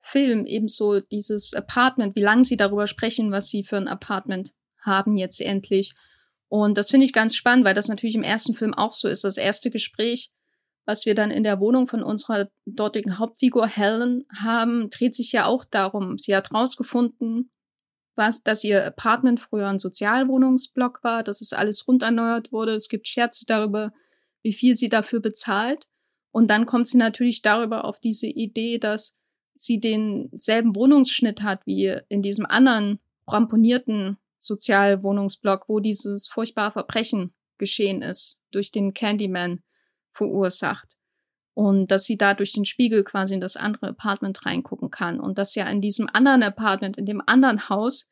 Film ebenso dieses Apartment, wie lange sie darüber sprechen, was sie für ein Apartment haben jetzt endlich. Und das finde ich ganz spannend, weil das natürlich im ersten Film auch so ist. Das erste Gespräch, was wir dann in der Wohnung von unserer dortigen Hauptfigur Helen haben, dreht sich ja auch darum. Sie hat rausgefunden, was, dass ihr Apartment früher ein Sozialwohnungsblock war, dass es alles runderneuert wurde. Es gibt Scherze darüber, wie viel sie dafür bezahlt. Und dann kommt sie natürlich darüber auf diese Idee, dass sie denselben Wohnungsschnitt hat wie in diesem anderen ramponierten Sozialwohnungsblock, wo dieses furchtbare Verbrechen geschehen ist, durch den Candyman verursacht. Und dass sie da durch den Spiegel quasi in das andere Apartment reingucken kann. Und dass ja in diesem anderen Apartment, in dem anderen Haus,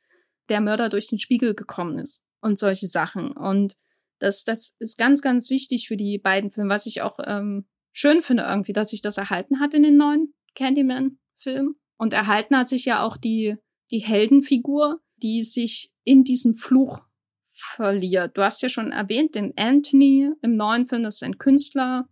der Mörder durch den Spiegel gekommen ist. Und solche Sachen. Und das, das ist ganz, ganz wichtig für die beiden Filme, was ich auch ähm, schön finde irgendwie, dass sich das erhalten hat in den neuen Candyman-Film. Und erhalten hat sich ja auch die, die Heldenfigur, die sich in diesem Fluch verliert. Du hast ja schon erwähnt, den Anthony im neuen Film, ist ein Künstler.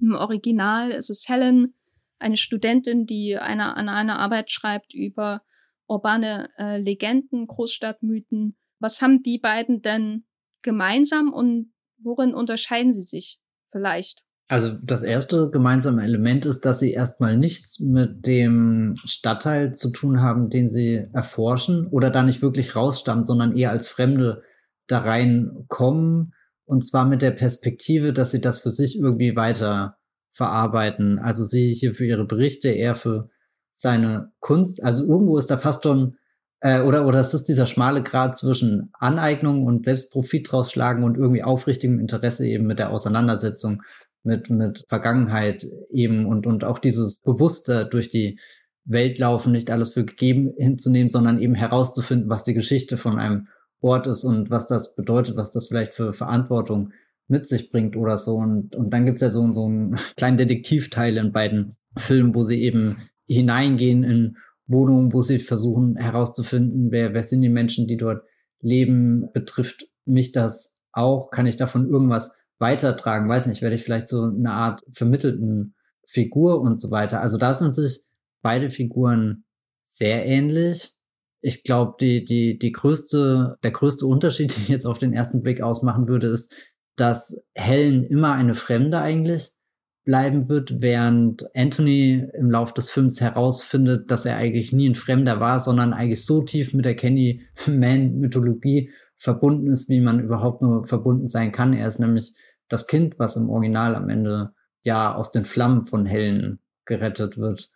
Im Original ist es Helen, eine Studentin, die eine, an einer Arbeit schreibt über urbane äh, Legenden, Großstadtmythen. Was haben die beiden denn gemeinsam und worin unterscheiden sie sich vielleicht? Also das erste gemeinsame Element ist, dass sie erstmal nichts mit dem Stadtteil zu tun haben, den sie erforschen oder da nicht wirklich rausstammen, sondern eher als Fremde da reinkommen. Und zwar mit der Perspektive, dass sie das für sich irgendwie weiter verarbeiten. Also sie hier für ihre Berichte, eher für seine Kunst. Also irgendwo ist da fast schon, äh, oder, oder es ist dieser schmale Grad zwischen Aneignung und Selbstprofit rausschlagen und irgendwie aufrichtigem Interesse eben mit der Auseinandersetzung mit, mit Vergangenheit eben und, und auch dieses Bewusste durch die Welt laufen, nicht alles für gegeben hinzunehmen, sondern eben herauszufinden, was die Geschichte von einem Ort ist und was das bedeutet, was das vielleicht für Verantwortung mit sich bringt oder so. Und, und dann gibt's ja so, so einen kleinen Detektivteil in beiden Filmen, wo sie eben hineingehen in Wohnungen, wo sie versuchen herauszufinden, wer, wer sind die Menschen, die dort leben. Betrifft mich das auch? Kann ich davon irgendwas weitertragen? Weiß nicht, werde ich vielleicht so eine Art vermittelten Figur und so weiter. Also da sind sich beide Figuren sehr ähnlich. Ich glaube, die, die, die größte, der größte Unterschied, den ich jetzt auf den ersten Blick ausmachen würde, ist, dass Helen immer eine Fremde eigentlich bleiben wird, während Anthony im Lauf des Films herausfindet, dass er eigentlich nie ein Fremder war, sondern eigentlich so tief mit der Candyman-Mythologie verbunden ist, wie man überhaupt nur verbunden sein kann. Er ist nämlich das Kind, was im Original am Ende ja aus den Flammen von Helen gerettet wird.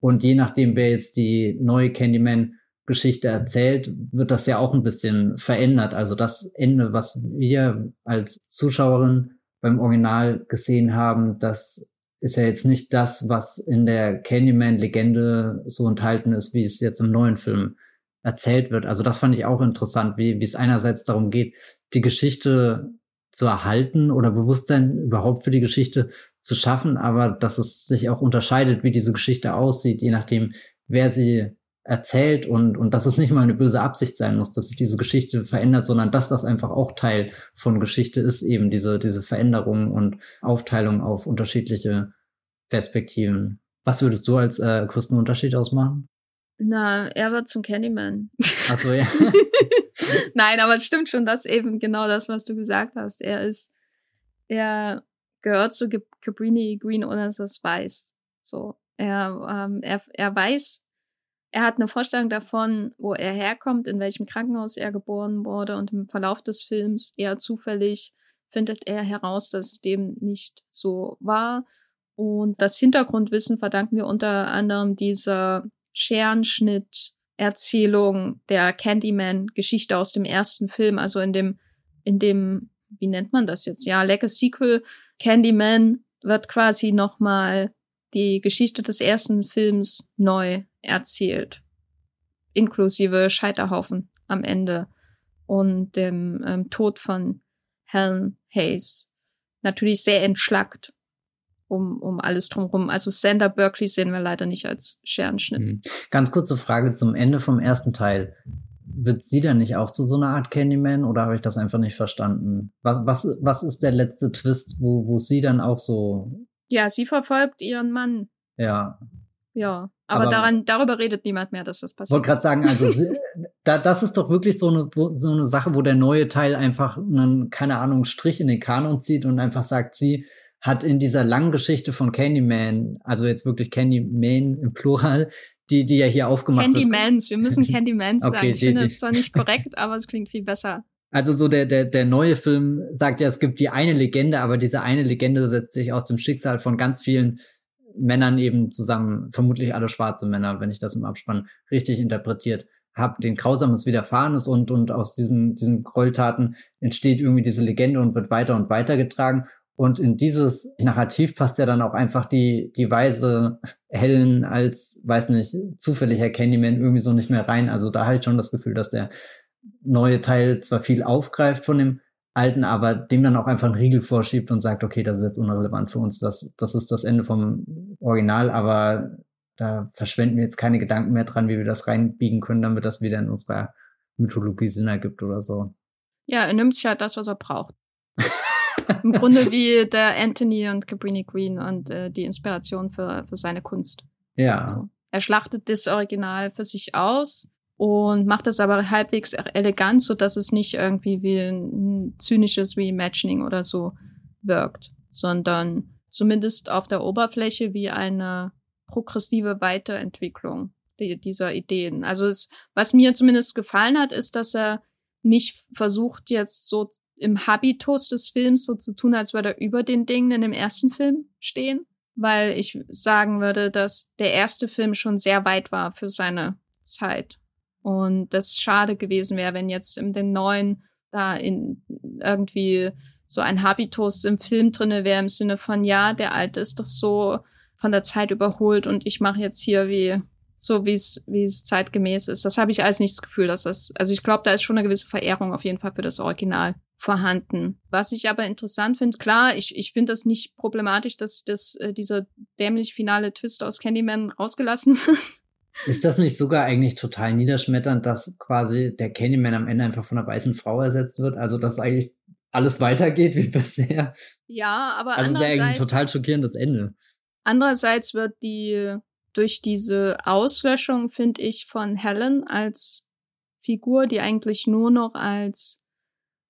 Und je nachdem, wer jetzt die neue Candyman-Geschichte erzählt, wird das ja auch ein bisschen verändert. Also das Ende, was wir als Zuschauerin beim Original gesehen haben, das ist ja jetzt nicht das, was in der Candyman-Legende so enthalten ist, wie es jetzt im neuen Film erzählt wird. Also das fand ich auch interessant, wie, wie es einerseits darum geht, die Geschichte zu erhalten oder Bewusstsein überhaupt für die Geschichte zu schaffen, aber dass es sich auch unterscheidet, wie diese Geschichte aussieht, je nachdem, wer sie erzählt und, und dass es nicht mal eine böse Absicht sein muss, dass sich diese Geschichte verändert, sondern dass das einfach auch Teil von Geschichte ist, eben diese, diese Veränderung und Aufteilung auf unterschiedliche Perspektiven. Was würdest du als äh, größten Unterschied ausmachen? Na, er wird zum Candyman. Ach so, ja. Nein, aber es stimmt schon, dass eben genau das, was du gesagt hast. Er ist, er gehört zu Cabrini Green, ohne dass er es weiß. So, er, ähm, er, er weiß, er hat eine Vorstellung davon, wo er herkommt, in welchem Krankenhaus er geboren wurde und im Verlauf des Films eher zufällig findet er heraus, dass dem nicht so war. Und das Hintergrundwissen verdanken wir unter anderem dieser Scherenschnitt-Erzählung der Candyman-Geschichte aus dem ersten Film, also in dem, in dem, wie nennt man das jetzt? Ja, Legacy Sequel. Candyman wird quasi nochmal die Geschichte des ersten Films neu erzählt. Inklusive Scheiterhaufen am Ende und dem ähm, Tod von Helen Hayes. Natürlich sehr entschlackt um, um alles drumherum. Also Sander Berkeley sehen wir leider nicht als Scherenschnitt. Mhm. Ganz kurze Frage zum Ende vom ersten Teil. Wird sie dann nicht auch zu so einer Art Candyman oder habe ich das einfach nicht verstanden? Was, was, was ist der letzte Twist, wo, wo sie dann auch so. Ja, sie verfolgt ihren Mann. Ja. Ja, aber, aber daran, darüber redet niemand mehr, dass das passiert. Ich wollte gerade sagen, also sie, da, das ist doch wirklich so eine, so eine Sache, wo der neue Teil einfach einen, keine Ahnung, Strich in den Kanon zieht und einfach sagt, sie hat in dieser langen Geschichte von Candyman, also jetzt wirklich Candyman im Plural, die, die ja hier aufgemacht Candymans, wir müssen Candymans okay, sagen. Ich die, finde es zwar nicht korrekt, aber es klingt viel besser. Also so der, der, der neue Film sagt ja, es gibt die eine Legende, aber diese eine Legende setzt sich aus dem Schicksal von ganz vielen Männern eben zusammen, vermutlich alle schwarze Männer, wenn ich das im Abspann richtig interpretiert habe, den Grausames Widerfahrenes und, und aus diesen, diesen Gräueltaten entsteht irgendwie diese Legende und wird weiter und weiter getragen. Und in dieses Narrativ passt ja dann auch einfach die, die weise Helen als, weiß nicht, zufälliger Candyman irgendwie so nicht mehr rein. Also da halt schon das Gefühl, dass der neue Teil zwar viel aufgreift von dem alten, aber dem dann auch einfach einen Riegel vorschiebt und sagt, okay, das ist jetzt unrelevant für uns. Das, das ist das Ende vom Original, aber da verschwenden wir jetzt keine Gedanken mehr dran, wie wir das reinbiegen können, damit das wieder in unserer Mythologie Sinn ergibt oder so. Ja, er nimmt sich halt das, was er braucht. Im Grunde wie der Anthony und Cabrini Green und äh, die Inspiration für, für seine Kunst. Ja. Also, er schlachtet das Original für sich aus und macht das aber halbwegs elegant, so dass es nicht irgendwie wie ein zynisches Reimagining oder so wirkt, sondern zumindest auf der Oberfläche wie eine progressive Weiterentwicklung dieser Ideen. Also es, was mir zumindest gefallen hat, ist, dass er nicht versucht jetzt so im Habitus des Films so zu tun, als würde er über den Dingen in dem ersten Film stehen, weil ich sagen würde, dass der erste Film schon sehr weit war für seine Zeit. Und das schade gewesen wäre, wenn jetzt in dem neuen da in irgendwie so ein Habitus im Film drinne wäre im Sinne von ja, der alte ist doch so von der Zeit überholt und ich mache jetzt hier wie so wie es wie es zeitgemäß ist. Das habe ich als nicht das Gefühl, dass das also ich glaube, da ist schon eine gewisse Verehrung auf jeden Fall für das Original vorhanden. Was ich aber interessant finde, klar, ich, ich finde das nicht problematisch, dass, dass äh, dieser dämlich finale Twist aus Candyman rausgelassen wird. Ist das nicht sogar eigentlich total niederschmetternd, dass quasi der Candyman am Ende einfach von einer weißen Frau ersetzt wird? Also, dass eigentlich alles weitergeht wie bisher? Ja, aber also ist ja ein total schockierendes Ende. Andererseits wird die durch diese Auslöschung, finde ich, von Helen als Figur, die eigentlich nur noch als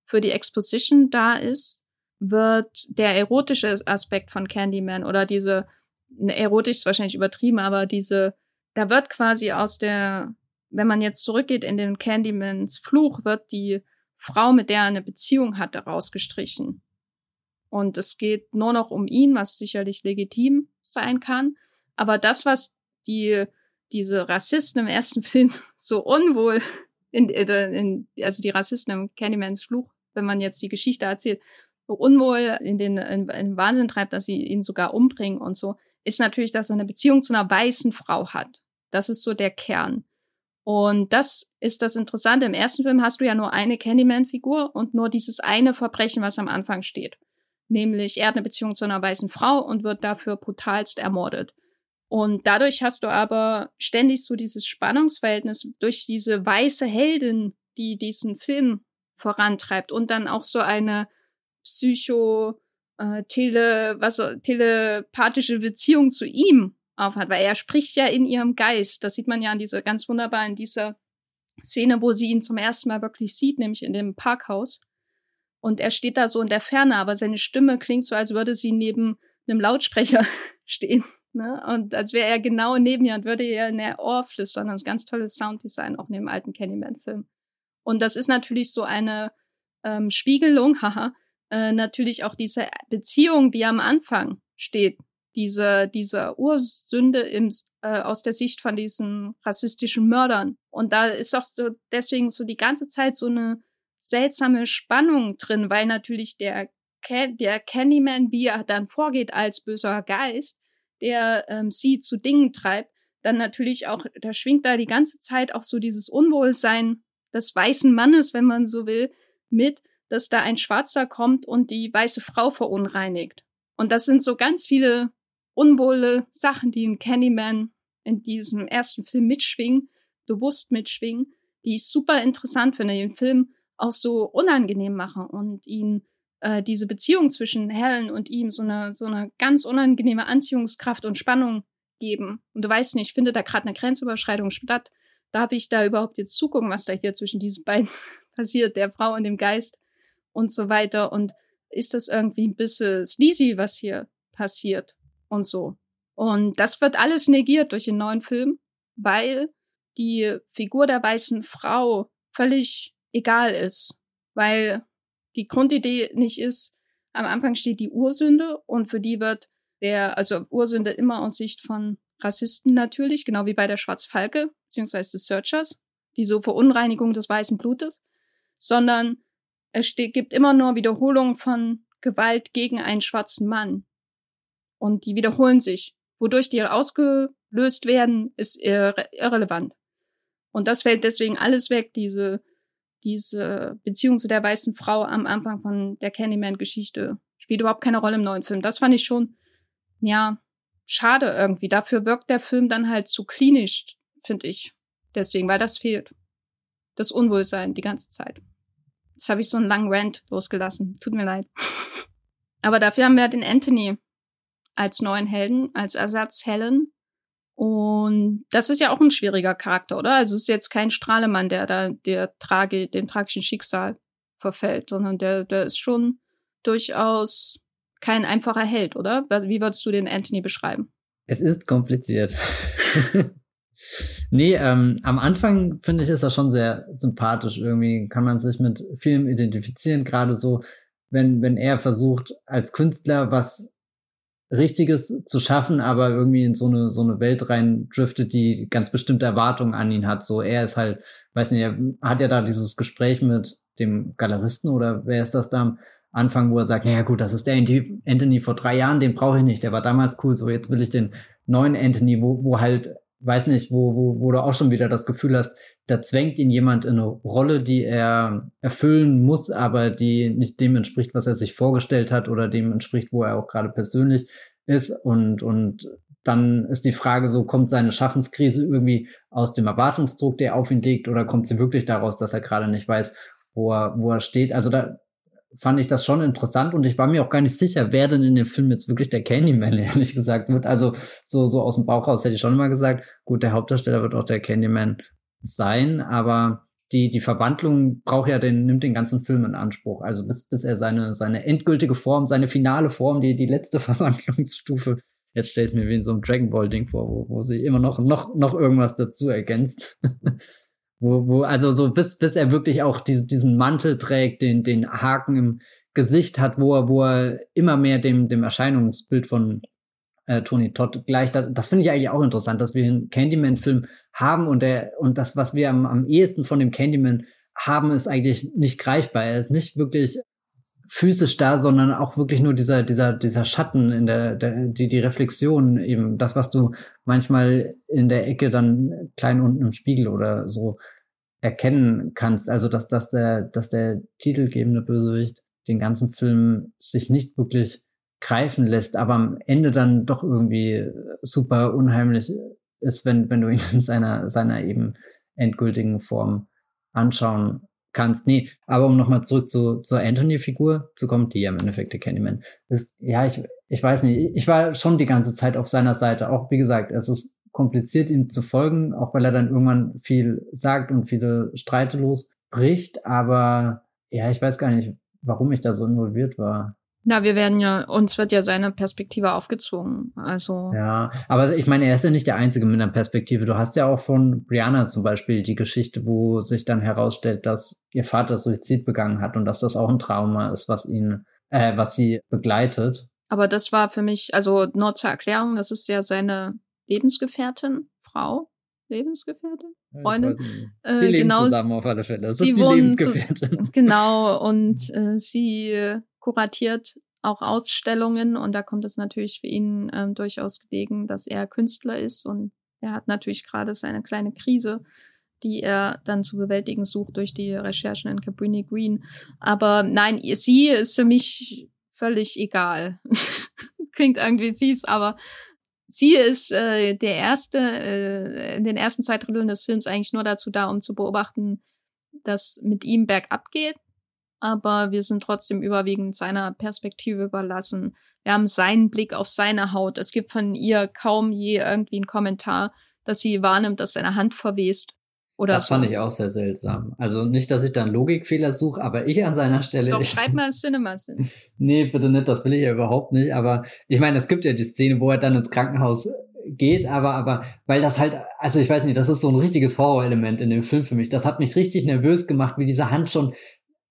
für die Exposition da ist, wird der erotische Aspekt von Candyman oder diese, ne, erotisch ist wahrscheinlich übertrieben, aber diese, da wird quasi aus der, wenn man jetzt zurückgeht in den Candymans Fluch, wird die Frau, mit der er eine Beziehung hatte, rausgestrichen. Und es geht nur noch um ihn, was sicherlich legitim sein kann. Aber das, was die, diese Rassisten im ersten Film so unwohl in, in, also die Rassisten im Candymans Fluch wenn man jetzt die Geschichte erzählt, unwohl in den, in, in Wahnsinn treibt, dass sie ihn sogar umbringen und so, ist natürlich, dass er eine Beziehung zu einer weißen Frau hat. Das ist so der Kern. Und das ist das Interessante. Im ersten Film hast du ja nur eine Candyman-Figur und nur dieses eine Verbrechen, was am Anfang steht. Nämlich, er hat eine Beziehung zu einer weißen Frau und wird dafür brutalst ermordet. Und dadurch hast du aber ständig so dieses Spannungsverhältnis durch diese weiße Heldin, die diesen Film vorantreibt und dann auch so eine psycho äh, tele was telepathische Beziehung zu ihm aufhat, weil er spricht ja in ihrem Geist. Das sieht man ja an dieser ganz wunderbar in dieser Szene, wo sie ihn zum ersten Mal wirklich sieht, nämlich in dem Parkhaus. Und er steht da so in der Ferne, aber seine Stimme klingt so, als würde sie neben einem Lautsprecher stehen. Ne? Und als wäre er genau neben ihr und würde ihr in der Ohr flüstern. Das ist ein ganz tolles Sounddesign, auch neben dem alten Candyman-Film. Und das ist natürlich so eine ähm, Spiegelung, haha, äh, natürlich auch diese Beziehung, die am Anfang steht, diese, diese Ursünde im, äh, aus der Sicht von diesen rassistischen Mördern. Und da ist auch so deswegen so die ganze Zeit so eine seltsame Spannung drin, weil natürlich der, der Candyman, wie er dann vorgeht als böser Geist, der ähm, sie zu Dingen treibt, dann natürlich auch, da schwingt da die ganze Zeit auch so dieses Unwohlsein des weißen Mannes, wenn man so will, mit, dass da ein Schwarzer kommt und die weiße Frau verunreinigt. Und das sind so ganz viele unwohle Sachen, die in Candyman in diesem ersten Film mitschwingen, bewusst mitschwingen, die ich super interessant finde, den Film auch so unangenehm machen und ihn äh, diese Beziehung zwischen Helen und ihm so eine, so eine ganz unangenehme Anziehungskraft und Spannung geben. Und du weißt nicht, findet da gerade eine Grenzüberschreitung statt? Darf ich da überhaupt jetzt zugucken, was da hier zwischen diesen beiden passiert, der Frau und dem Geist und so weiter. Und ist das irgendwie ein bisschen sleazy, was hier passiert und so. Und das wird alles negiert durch den neuen Film, weil die Figur der weißen Frau völlig egal ist. Weil die Grundidee nicht ist, am Anfang steht die Ursünde und für die wird der, also Ursünde immer aus Sicht von Rassisten natürlich, genau wie bei der Schwarzfalke, beziehungsweise des Searchers, die so Verunreinigung des weißen Blutes, sondern es gibt immer nur Wiederholungen von Gewalt gegen einen schwarzen Mann. Und die wiederholen sich. Wodurch die ausgelöst werden, ist irre irrelevant. Und das fällt deswegen alles weg, diese, diese Beziehung zu der weißen Frau am Anfang von der Candyman-Geschichte spielt überhaupt keine Rolle im neuen Film. Das fand ich schon, ja, schade irgendwie. Dafür wirkt der Film dann halt zu klinisch, finde ich. Deswegen, weil das fehlt. Das Unwohlsein die ganze Zeit. Jetzt habe ich so einen langen Rant losgelassen. Tut mir leid. Aber dafür haben wir den Anthony als neuen Helden, als Ersatz Helen. Und das ist ja auch ein schwieriger Charakter, oder? Also es ist jetzt kein Strahlemann, der da der Trage, dem tragischen Schicksal verfällt, sondern der, der ist schon durchaus kein einfacher Held, oder? Wie würdest du den Anthony beschreiben? Es ist kompliziert. nee, ähm, am Anfang finde ich, ist er schon sehr sympathisch. Irgendwie kann man sich mit Filmen identifizieren, gerade so, wenn, wenn er versucht, als Künstler was Richtiges zu schaffen, aber irgendwie in so eine, so eine Welt rein driftet, die ganz bestimmte Erwartungen an ihn hat. So, er ist halt, weiß nicht, er hat ja da dieses Gespräch mit dem Galeristen oder wer ist das da? Anfang, wo er sagt, naja gut, das ist der Anthony vor drei Jahren, den brauche ich nicht, der war damals cool, so jetzt will ich den neuen Anthony, wo, wo halt, weiß nicht, wo, wo, wo du auch schon wieder das Gefühl hast, da zwängt ihn jemand in eine Rolle, die er erfüllen muss, aber die nicht dem entspricht, was er sich vorgestellt hat oder dem entspricht, wo er auch gerade persönlich ist. Und, und dann ist die Frage so, kommt seine Schaffenskrise irgendwie aus dem Erwartungsdruck, der auf ihn liegt, oder kommt sie wirklich daraus, dass er gerade nicht weiß, wo er, wo er steht? Also da fand ich das schon interessant und ich war mir auch gar nicht sicher, wer denn in dem Film jetzt wirklich der Candyman, ehrlich gesagt, wird. Also so, so aus dem Bauch raus hätte ich schon immer gesagt, gut, der Hauptdarsteller wird auch der Candyman sein, aber die, die Verwandlung braucht ja den, nimmt den ganzen Film in Anspruch. Also bis, bis er seine, seine endgültige Form, seine finale Form, die, die letzte Verwandlungsstufe, jetzt stell ich mir wie in so einem Dragon Ball Ding vor, wo, wo sie immer noch, noch, noch irgendwas dazu ergänzt. wo, wo, also so bis, bis er wirklich auch diese, diesen Mantel trägt, den, den Haken im Gesicht hat, wo er, wo er immer mehr dem, dem Erscheinungsbild von äh, Tony Todd gleich. Das, das finde ich eigentlich auch interessant, dass wir einen Candyman-Film haben und der und das, was wir am, am ehesten von dem Candyman haben, ist eigentlich nicht greifbar. Er ist nicht wirklich physisch da, sondern auch wirklich nur dieser, dieser, dieser Schatten in der, der, die, die Reflexion eben, das, was du manchmal in der Ecke dann klein unten im Spiegel oder so erkennen kannst. Also, dass, dass der, dass der titelgebende Bösewicht den ganzen Film sich nicht wirklich greifen lässt, aber am Ende dann doch irgendwie super unheimlich ist, wenn, wenn du ihn in seiner, seiner eben endgültigen Form anschauen kannst. Nee, aber um nochmal zurück zu, zur Anthony-Figur zu kommen, die ja im Endeffekt der Candyman ist. Ja, ich, ich weiß nicht, ich war schon die ganze Zeit auf seiner Seite. Auch wie gesagt, es ist kompliziert, ihm zu folgen, auch weil er dann irgendwann viel sagt und viele Streite losbricht. Aber ja, ich weiß gar nicht, warum ich da so involviert war. Na, wir werden ja, uns wird ja seine Perspektive aufgezwungen. Also. Ja, aber ich meine, er ist ja nicht der Einzige mit einer Perspektive. Du hast ja auch von Brianna zum Beispiel die Geschichte, wo sich dann herausstellt, dass ihr Vater Suizid begangen hat und dass das auch ein Trauma ist, was ihn, äh, was sie begleitet. Aber das war für mich, also nur zur Erklärung, das ist ja seine Lebensgefährtin, Frau, Lebensgefährtin, Freundin. Ja, sie äh, leben genau, zusammen auf alle Fälle. Das sie ist die Lebensgefährtin. Zu, genau, und äh, sie kuratiert auch Ausstellungen und da kommt es natürlich für ihn ähm, durchaus gelegen, dass er Künstler ist und er hat natürlich gerade seine kleine Krise, die er dann zu bewältigen sucht durch die Recherchen in Cabrini Green. Aber nein, sie ist für mich völlig egal. Klingt irgendwie fies, aber sie ist äh, der erste, äh, in den ersten zwei Dritteln des Films eigentlich nur dazu da, um zu beobachten, dass mit ihm bergab geht aber wir sind trotzdem überwiegend seiner Perspektive überlassen. Wir haben seinen Blick auf seine Haut. Es gibt von ihr kaum je irgendwie einen Kommentar, dass sie wahrnimmt, dass seine Hand verwest. Oder das so. fand ich auch sehr seltsam. Also nicht, dass ich da einen Logikfehler suche, aber ich an seiner Stelle. Doch, schreib mal CinemaSins. nee, bitte nicht, das will ich ja überhaupt nicht. Aber ich meine, es gibt ja die Szene, wo er dann ins Krankenhaus geht, aber, aber, weil das halt, also ich weiß nicht, das ist so ein richtiges Horrorelement in dem Film für mich. Das hat mich richtig nervös gemacht, wie diese Hand schon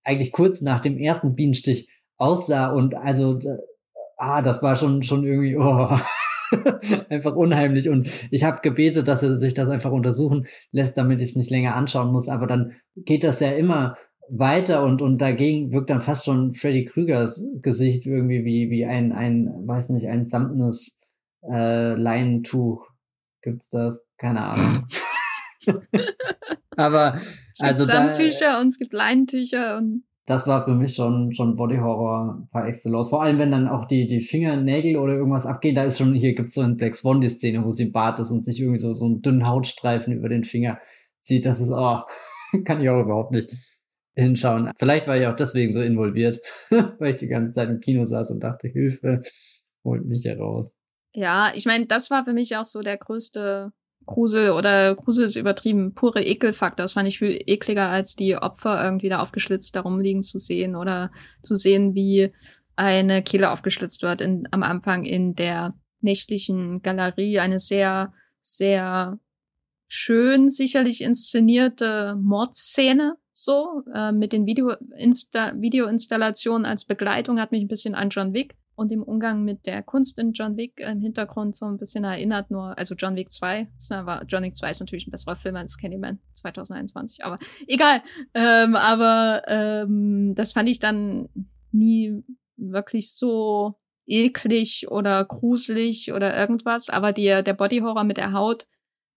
eigentlich kurz nach dem ersten Bienenstich aussah und also ah, das war schon schon irgendwie oh, einfach unheimlich. Und ich habe gebetet, dass er sich das einfach untersuchen lässt, damit ich es nicht länger anschauen muss, aber dann geht das ja immer weiter und und dagegen wirkt dann fast schon Freddy Krügers Gesicht irgendwie wie wie ein ein weiß nicht ein samtnes äh, Leinentuch gibt's das? Keine Ahnung Aber es gibt also Samttücher da, und es gibt Leinentücher und das war für mich schon schon Body Horror par excellence. Vor allem wenn dann auch die die Fingernägel oder irgendwas abgehen, da ist schon hier gibt's so in Black Swan die Szene, wo sie im Bart ist und sich irgendwie so so einen dünnen Hautstreifen über den Finger zieht. Das ist oh, kann ich auch überhaupt nicht hinschauen. Vielleicht war ich auch deswegen so involviert, weil ich die ganze Zeit im Kino saß und dachte, Hilfe, holt mich heraus. Ja, ich meine, das war für mich auch so der größte Grusel oder Grusel ist übertrieben, pure Ekelfaktor. Das fand ich viel ekliger, als die Opfer irgendwie da aufgeschlitzt darum liegen zu sehen oder zu sehen, wie eine Kehle aufgeschlitzt wird in, am Anfang in der nächtlichen Galerie. Eine sehr, sehr schön sicherlich inszenierte Mordszene so äh, mit den Video-Insta Videoinstallationen als Begleitung hat mich ein bisschen an John Wick und im Umgang mit der Kunst in John Wick im Hintergrund so ein bisschen erinnert, nur, also John Wick 2, aber John Wick 2 ist natürlich ein besserer Film als Candyman 2021, aber egal. Ähm, aber ähm, das fand ich dann nie wirklich so eklig oder gruselig oder irgendwas, aber die, der Body Horror mit der Haut,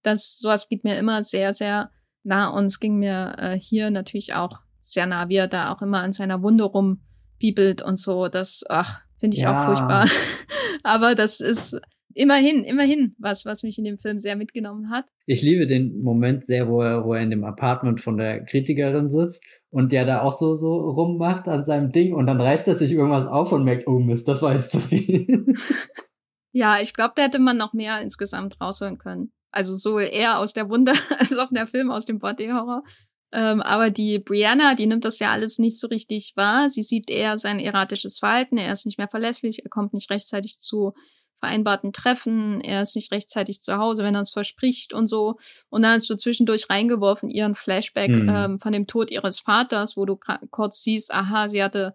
das sowas geht mir immer sehr, sehr nah und es ging mir äh, hier natürlich auch sehr nah, wie er da auch immer an seiner Wunde rumbibelt und so. Das, ach, finde ich ja. auch furchtbar. Aber das ist immerhin, immerhin was, was mich in dem Film sehr mitgenommen hat. Ich liebe den Moment sehr, wo er, wo er in dem Apartment von der Kritikerin sitzt und der da auch so, so rummacht an seinem Ding und dann reißt er sich irgendwas auf und merkt, oh Mist, das war jetzt zu viel. ja, ich glaube, da hätte man noch mehr insgesamt rausholen können. Also so eher aus der Wunde als auch der Film aus dem Body-Horror. Ähm, aber die Brianna, die nimmt das ja alles nicht so richtig wahr. Sie sieht eher sein erratisches Verhalten. Er ist nicht mehr verlässlich. Er kommt nicht rechtzeitig zu vereinbarten Treffen. Er ist nicht rechtzeitig zu Hause, wenn er es verspricht und so. Und dann hast du zwischendurch reingeworfen ihren Flashback mhm. ähm, von dem Tod ihres Vaters, wo du kurz siehst, aha, sie hatte,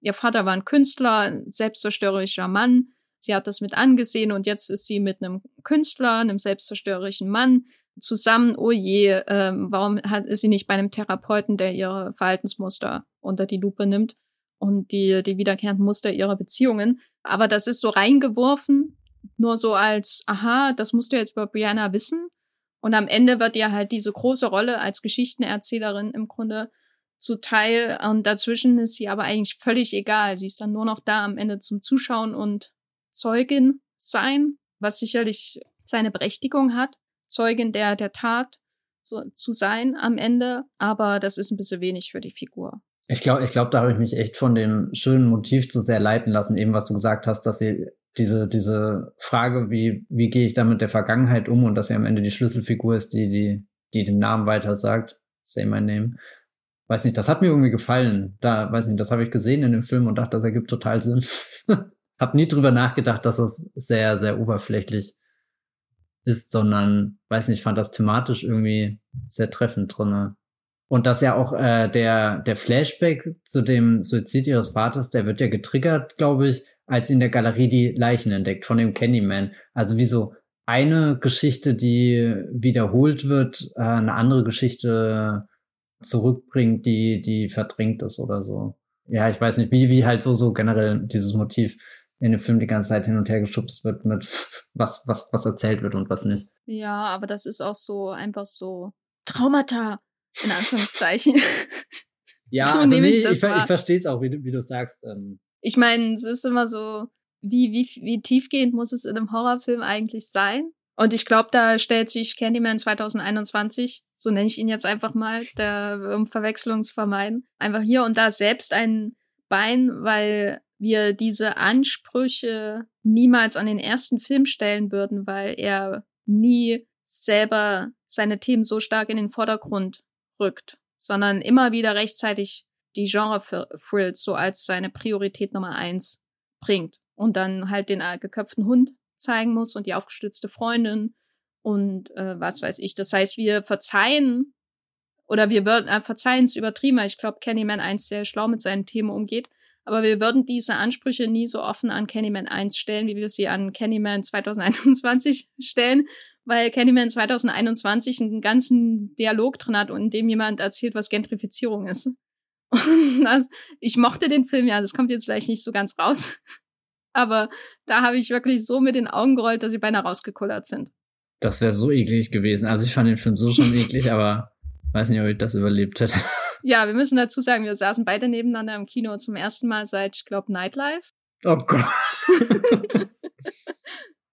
ihr Vater war ein Künstler, ein selbstzerstörrischer Mann. Sie hat das mit angesehen und jetzt ist sie mit einem Künstler, einem selbstzerstörerischen Mann zusammen, oh je, ähm, warum hat, ist sie nicht bei einem Therapeuten, der ihre Verhaltensmuster unter die Lupe nimmt und die, die wiederkehrenden Muster ihrer Beziehungen. Aber das ist so reingeworfen, nur so als, aha, das musst du jetzt über Brianna wissen. Und am Ende wird ihr halt diese große Rolle als Geschichtenerzählerin im Grunde zuteil. Und dazwischen ist sie aber eigentlich völlig egal. Sie ist dann nur noch da am Ende zum Zuschauen und Zeugin sein, was sicherlich seine Berechtigung hat. Zeugin der, der Tat so, zu sein am Ende, aber das ist ein bisschen wenig für die Figur. Ich glaube, ich glaube, da habe ich mich echt von dem schönen Motiv zu sehr leiten lassen, eben was du gesagt hast, dass sie diese, diese Frage, wie, wie gehe ich da mit der Vergangenheit um und dass sie am Ende die Schlüsselfigur ist, die, die, die den Namen weiter sagt, say my name. Weiß nicht, das hat mir irgendwie gefallen. Da, weiß nicht, das habe ich gesehen in dem Film und dachte, das ergibt total Sinn. hab nie drüber nachgedacht, dass das sehr, sehr oberflächlich ist, sondern, weiß nicht, fand das thematisch irgendwie sehr treffend drinne. Und dass ja auch äh, der, der Flashback zu dem Suizid ihres Vaters, der wird ja getriggert, glaube ich, als in der Galerie die Leichen entdeckt von dem Candyman. Also wie so eine Geschichte, die wiederholt wird, äh, eine andere Geschichte zurückbringt, die, die verdrängt ist oder so. Ja, ich weiß nicht, wie, wie halt so, so generell dieses Motiv in dem Film die ganze Zeit hin und her geschubst wird mit was, was, was erzählt wird und was nicht. Ja, aber das ist auch so einfach so Traumata, in Anführungszeichen. ja, so also nee, ich, ich, ich verstehe es auch, wie, wie du sagst. Ähm. Ich meine, es ist immer so, wie, wie, wie tiefgehend muss es in einem Horrorfilm eigentlich sein? Und ich glaube, da stellt sich Candyman 2021, so nenne ich ihn jetzt einfach mal, der, um Verwechslung zu vermeiden, einfach hier und da selbst ein Bein, weil wir diese Ansprüche niemals an den ersten Film stellen würden, weil er nie selber seine Themen so stark in den Vordergrund rückt, sondern immer wieder rechtzeitig die Genre-Thrills so als seine Priorität Nummer eins bringt und dann halt den äh, geköpften Hund zeigen muss und die aufgestützte Freundin und äh, was weiß ich. Das heißt, wir verzeihen oder wir würden äh, verzeihen es übertrieben, weil ich glaube, Candyman 1 sehr schlau mit seinen Themen umgeht, aber wir würden diese Ansprüche nie so offen an Candyman 1 stellen, wie wir sie an Candyman 2021 stellen, weil Candyman 2021 einen ganzen Dialog drin hat, in dem jemand erzählt, was Gentrifizierung ist. Und das, ich mochte den Film ja, das kommt jetzt vielleicht nicht so ganz raus. Aber da habe ich wirklich so mit den Augen gerollt, dass sie beinahe rausgekullert sind. Das wäre so eklig gewesen. Also ich fand den Film so schon eklig, aber weiß nicht, ob ich das überlebt hätte. Ja, wir müssen dazu sagen, wir saßen beide nebeneinander im Kino zum ersten Mal seit, ich glaube, Nightlife. Oh Gott.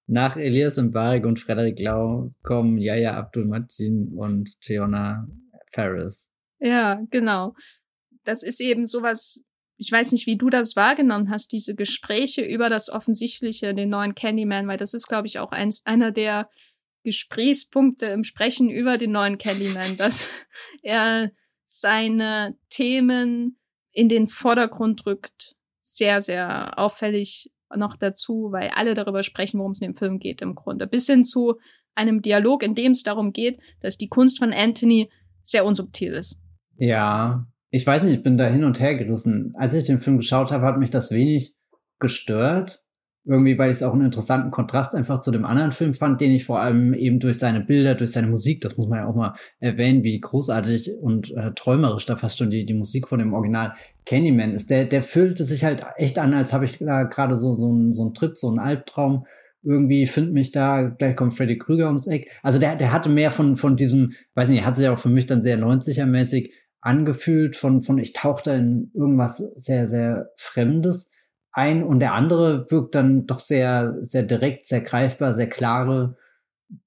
Nach Elias Mbarek und Frederik Lau kommen Yaya Abdul Matin und Theona Ferris. Ja, genau. Das ist eben sowas, ich weiß nicht, wie du das wahrgenommen hast, diese Gespräche über das Offensichtliche, den neuen Candyman, weil das ist, glaube ich, auch eins, einer der Gesprächspunkte im Sprechen über den neuen Candyman, dass er seine Themen in den Vordergrund rückt. Sehr, sehr auffällig noch dazu, weil alle darüber sprechen, worum es in dem Film geht im Grunde. Bis hin zu einem Dialog, in dem es darum geht, dass die Kunst von Anthony sehr unsubtil ist. Ja, ich weiß nicht, ich bin da hin und her gerissen. Als ich den Film geschaut habe, hat mich das wenig gestört irgendwie, weil ich es auch einen interessanten Kontrast einfach zu dem anderen Film fand, den ich vor allem eben durch seine Bilder, durch seine Musik, das muss man ja auch mal erwähnen, wie großartig und äh, träumerisch da fast schon die, die Musik von dem Original Candyman ist. Der, der fühlte sich halt echt an, als habe ich da gerade so, so, so einen Trip, so einen Albtraum irgendwie find mich da, gleich kommt Freddy Krüger ums Eck. Also der, der hatte mehr von, von diesem, weiß nicht, hat sich auch für mich dann sehr 90er-mäßig angefühlt, von, von ich tauchte in irgendwas sehr, sehr Fremdes ein und der andere wirkt dann doch sehr, sehr direkt, sehr greifbar, sehr klare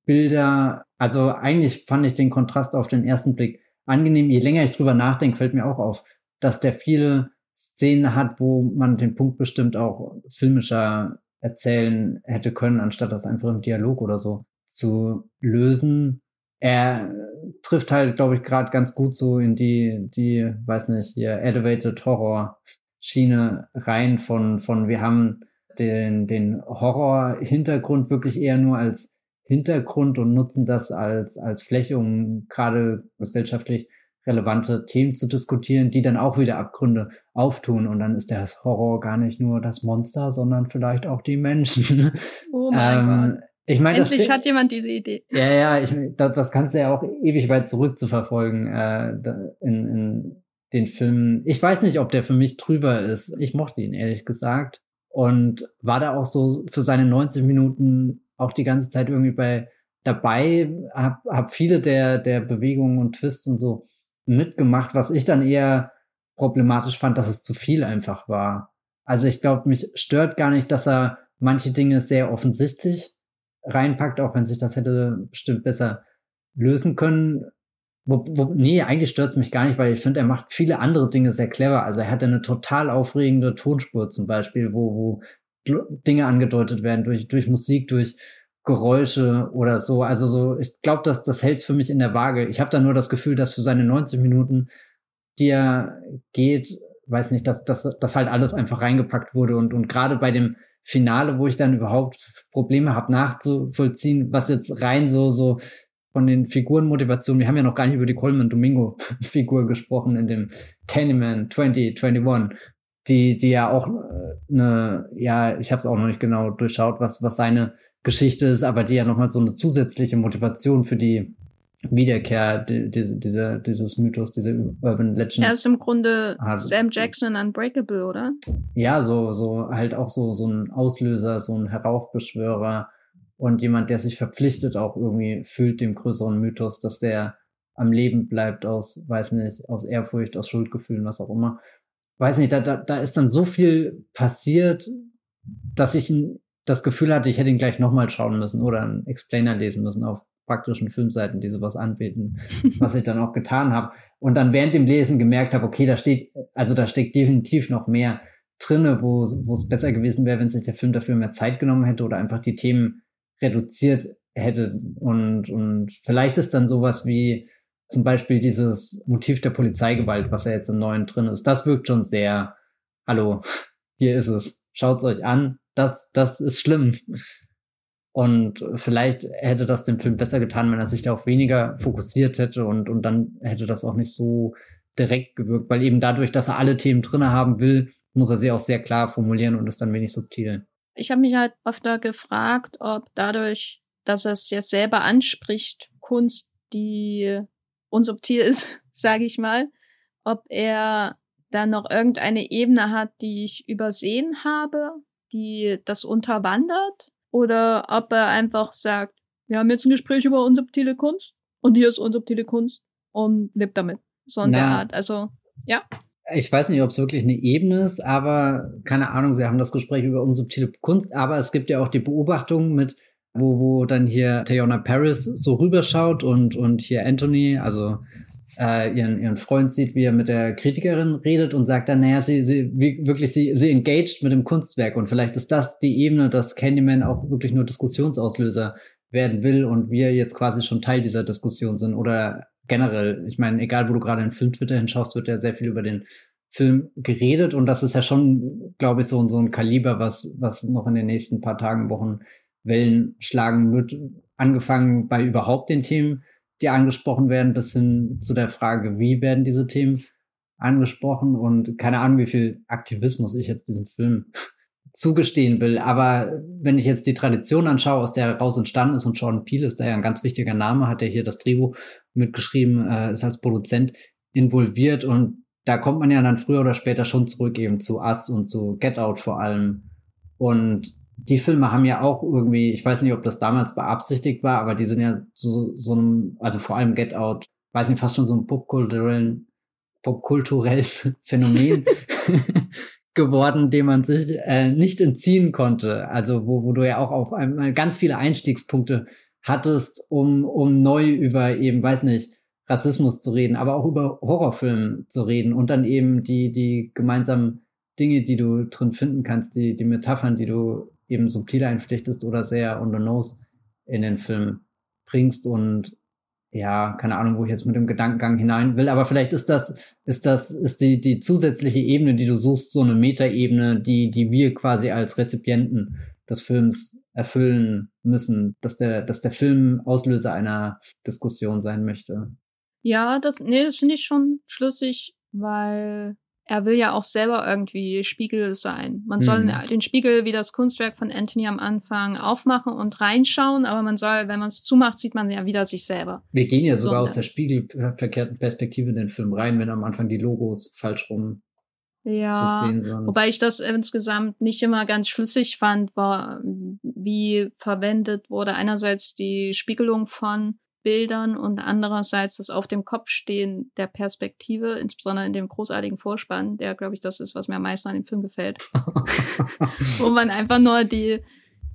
Bilder. Also eigentlich fand ich den Kontrast auf den ersten Blick angenehm. Je länger ich drüber nachdenke, fällt mir auch auf, dass der viele Szenen hat, wo man den Punkt bestimmt auch filmischer erzählen hätte können, anstatt das einfach im Dialog oder so zu lösen. Er trifft halt, glaube ich, gerade ganz gut so in die, die, weiß nicht, hier Elevated Horror Schiene rein von, von wir haben den, den Horror-Hintergrund wirklich eher nur als Hintergrund und nutzen das als, als Fläche, um gerade gesellschaftlich relevante Themen zu diskutieren, die dann auch wieder Abgründe auftun. Und dann ist der Horror gar nicht nur das Monster, sondern vielleicht auch die Menschen. Oh mein ähm, Gott. Ich meine, Endlich hat jemand diese Idee. Ja, ja, ich, das, das kannst du ja auch ewig weit zurück zu verfolgen äh, in, in den Filmen. Ich weiß nicht, ob der für mich drüber ist. Ich mochte ihn ehrlich gesagt und war da auch so für seine 90 Minuten auch die ganze Zeit irgendwie bei dabei, hab, hab viele der, der Bewegungen und Twists und so mitgemacht, was ich dann eher problematisch fand, dass es zu viel einfach war. Also ich glaube, mich stört gar nicht, dass er manche Dinge sehr offensichtlich reinpackt, auch wenn sich das hätte bestimmt besser lösen können. Wo, wo, nee, eigentlich stört mich gar nicht, weil ich finde, er macht viele andere Dinge sehr clever. Also er hat eine total aufregende Tonspur zum Beispiel, wo, wo Dinge angedeutet werden durch, durch Musik, durch Geräusche oder so. Also so, ich glaube, dass das hält für mich in der Waage. Ich habe da nur das Gefühl, dass für seine 90 Minuten, die er geht, weiß nicht, dass, dass, dass halt alles einfach reingepackt wurde und, und gerade bei dem Finale, wo ich dann überhaupt Probleme habe nachzuvollziehen, was jetzt rein so, so von den Figurenmotivationen, wir haben ja noch gar nicht über die Coleman Domingo Figur gesprochen in dem Candyman 2021, die, die ja auch eine, ja, ich habe es auch noch nicht genau durchschaut, was, was seine Geschichte ist, aber die ja nochmal so eine zusätzliche Motivation für die Wiederkehr die, diese, diese, dieses Mythos, diese Urban Legend. Er ist im Grunde hat. Sam Jackson Unbreakable, oder? Ja, so, so halt auch so, so ein Auslöser, so ein Heraufbeschwörer und jemand, der sich verpflichtet auch irgendwie fühlt dem größeren Mythos, dass der am Leben bleibt aus, weiß nicht, aus Ehrfurcht, aus Schuldgefühlen, was auch immer. Weiß nicht, da, da, da ist dann so viel passiert, dass ich das Gefühl hatte, ich hätte ihn gleich nochmal schauen müssen oder einen Explainer lesen müssen auf praktischen Filmseiten, die sowas anbieten, was ich dann auch getan habe. Und dann während dem Lesen gemerkt habe, okay, da steht, also da steckt definitiv noch mehr drinne, wo, wo es besser gewesen wäre, wenn sich der Film dafür mehr Zeit genommen hätte oder einfach die Themen reduziert hätte. Und, und vielleicht ist dann sowas wie zum Beispiel dieses Motiv der Polizeigewalt, was ja jetzt im neuen drin ist. Das wirkt schon sehr, hallo, hier ist es. Schaut's euch an, das, das ist schlimm. Und vielleicht hätte das dem Film besser getan, wenn er sich darauf weniger fokussiert hätte und, und dann hätte das auch nicht so direkt gewirkt, weil eben dadurch, dass er alle Themen drinne haben will, muss er sie auch sehr klar formulieren und ist dann wenig subtil. Ich habe mich halt öfter gefragt, ob dadurch, dass er es ja selber anspricht, Kunst, die unsubtil ist, sage ich mal, ob er da noch irgendeine Ebene hat, die ich übersehen habe, die das unterwandert oder ob er einfach sagt, wir haben jetzt ein Gespräch über unsubtile Kunst und hier ist unsubtile Kunst und lebt damit. So in der Art. Also, ja. Ich weiß nicht, ob es wirklich eine Ebene ist, aber keine Ahnung, sie haben das Gespräch über unsubtile Kunst, aber es gibt ja auch die Beobachtung mit, wo, wo dann hier Tayona Paris so rüberschaut und, und hier Anthony, also äh, ihren, ihren Freund sieht, wie er mit der Kritikerin redet und sagt dann, naja, sie, sie wirklich, sie, sie engaged mit dem Kunstwerk und vielleicht ist das die Ebene, dass Candyman auch wirklich nur Diskussionsauslöser werden will und wir jetzt quasi schon Teil dieser Diskussion sind oder generell, ich meine, egal wo du gerade in Film Twitter hinschaust, wird ja sehr viel über den Film geredet und das ist ja schon, glaube ich, so, so ein Kaliber, was, was noch in den nächsten paar Tagen, Wochen Wellen schlagen wird. Angefangen bei überhaupt den Themen, die angesprochen werden, bis hin zu der Frage, wie werden diese Themen angesprochen und keine Ahnung, wie viel Aktivismus ich jetzt diesem Film zugestehen will. Aber wenn ich jetzt die Tradition anschaue, aus der heraus entstanden ist, und Jordan Peele ist da ja ein ganz wichtiger Name, hat er hier das Drehbuch mitgeschrieben, äh, ist als Produzent involviert und da kommt man ja dann früher oder später schon zurück eben zu Us und zu Get Out vor allem. Und die Filme haben ja auch irgendwie, ich weiß nicht, ob das damals beabsichtigt war, aber die sind ja so, so einem, also vor allem Get Out, weiß nicht, fast schon so ein popkulturellen, popkulturellen Phänomen geworden, dem man sich äh, nicht entziehen konnte. Also wo, wo du ja auch auf einmal ganz viele Einstiegspunkte hattest, um, um neu über eben, weiß nicht, Rassismus zu reden, aber auch über Horrorfilme zu reden und dann eben die, die gemeinsamen Dinge, die du drin finden kannst, die, die Metaphern, die du eben subtil einflechtest oder sehr on the nose in den Film bringst und ja, keine Ahnung, wo ich jetzt mit dem Gedankengang hinein will, aber vielleicht ist das, ist das, ist die, die zusätzliche Ebene, die du suchst, so eine Metaebene, die, die wir quasi als Rezipienten des Films erfüllen müssen, dass der, dass der Film Auslöser einer Diskussion sein möchte. Ja, das, nee, das finde ich schon schlüssig, weil er will ja auch selber irgendwie Spiegel sein. Man soll mhm. den Spiegel wie das Kunstwerk von Anthony am Anfang aufmachen und reinschauen, aber man soll, wenn man es zumacht, sieht man ja wieder sich selber. Wir gehen ja sogar so, aus der spiegelverkehrten Perspektive in den Film rein, wenn am Anfang die Logos falsch rum ja, zu sehen sind. Wobei ich das insgesamt nicht immer ganz schlüssig fand, war, wie verwendet wurde einerseits die Spiegelung von Bildern und andererseits das auf dem Kopf stehen der Perspektive, insbesondere in dem großartigen Vorspann, der, glaube ich, das ist, was mir am meisten an dem Film gefällt. Wo man einfach nur die,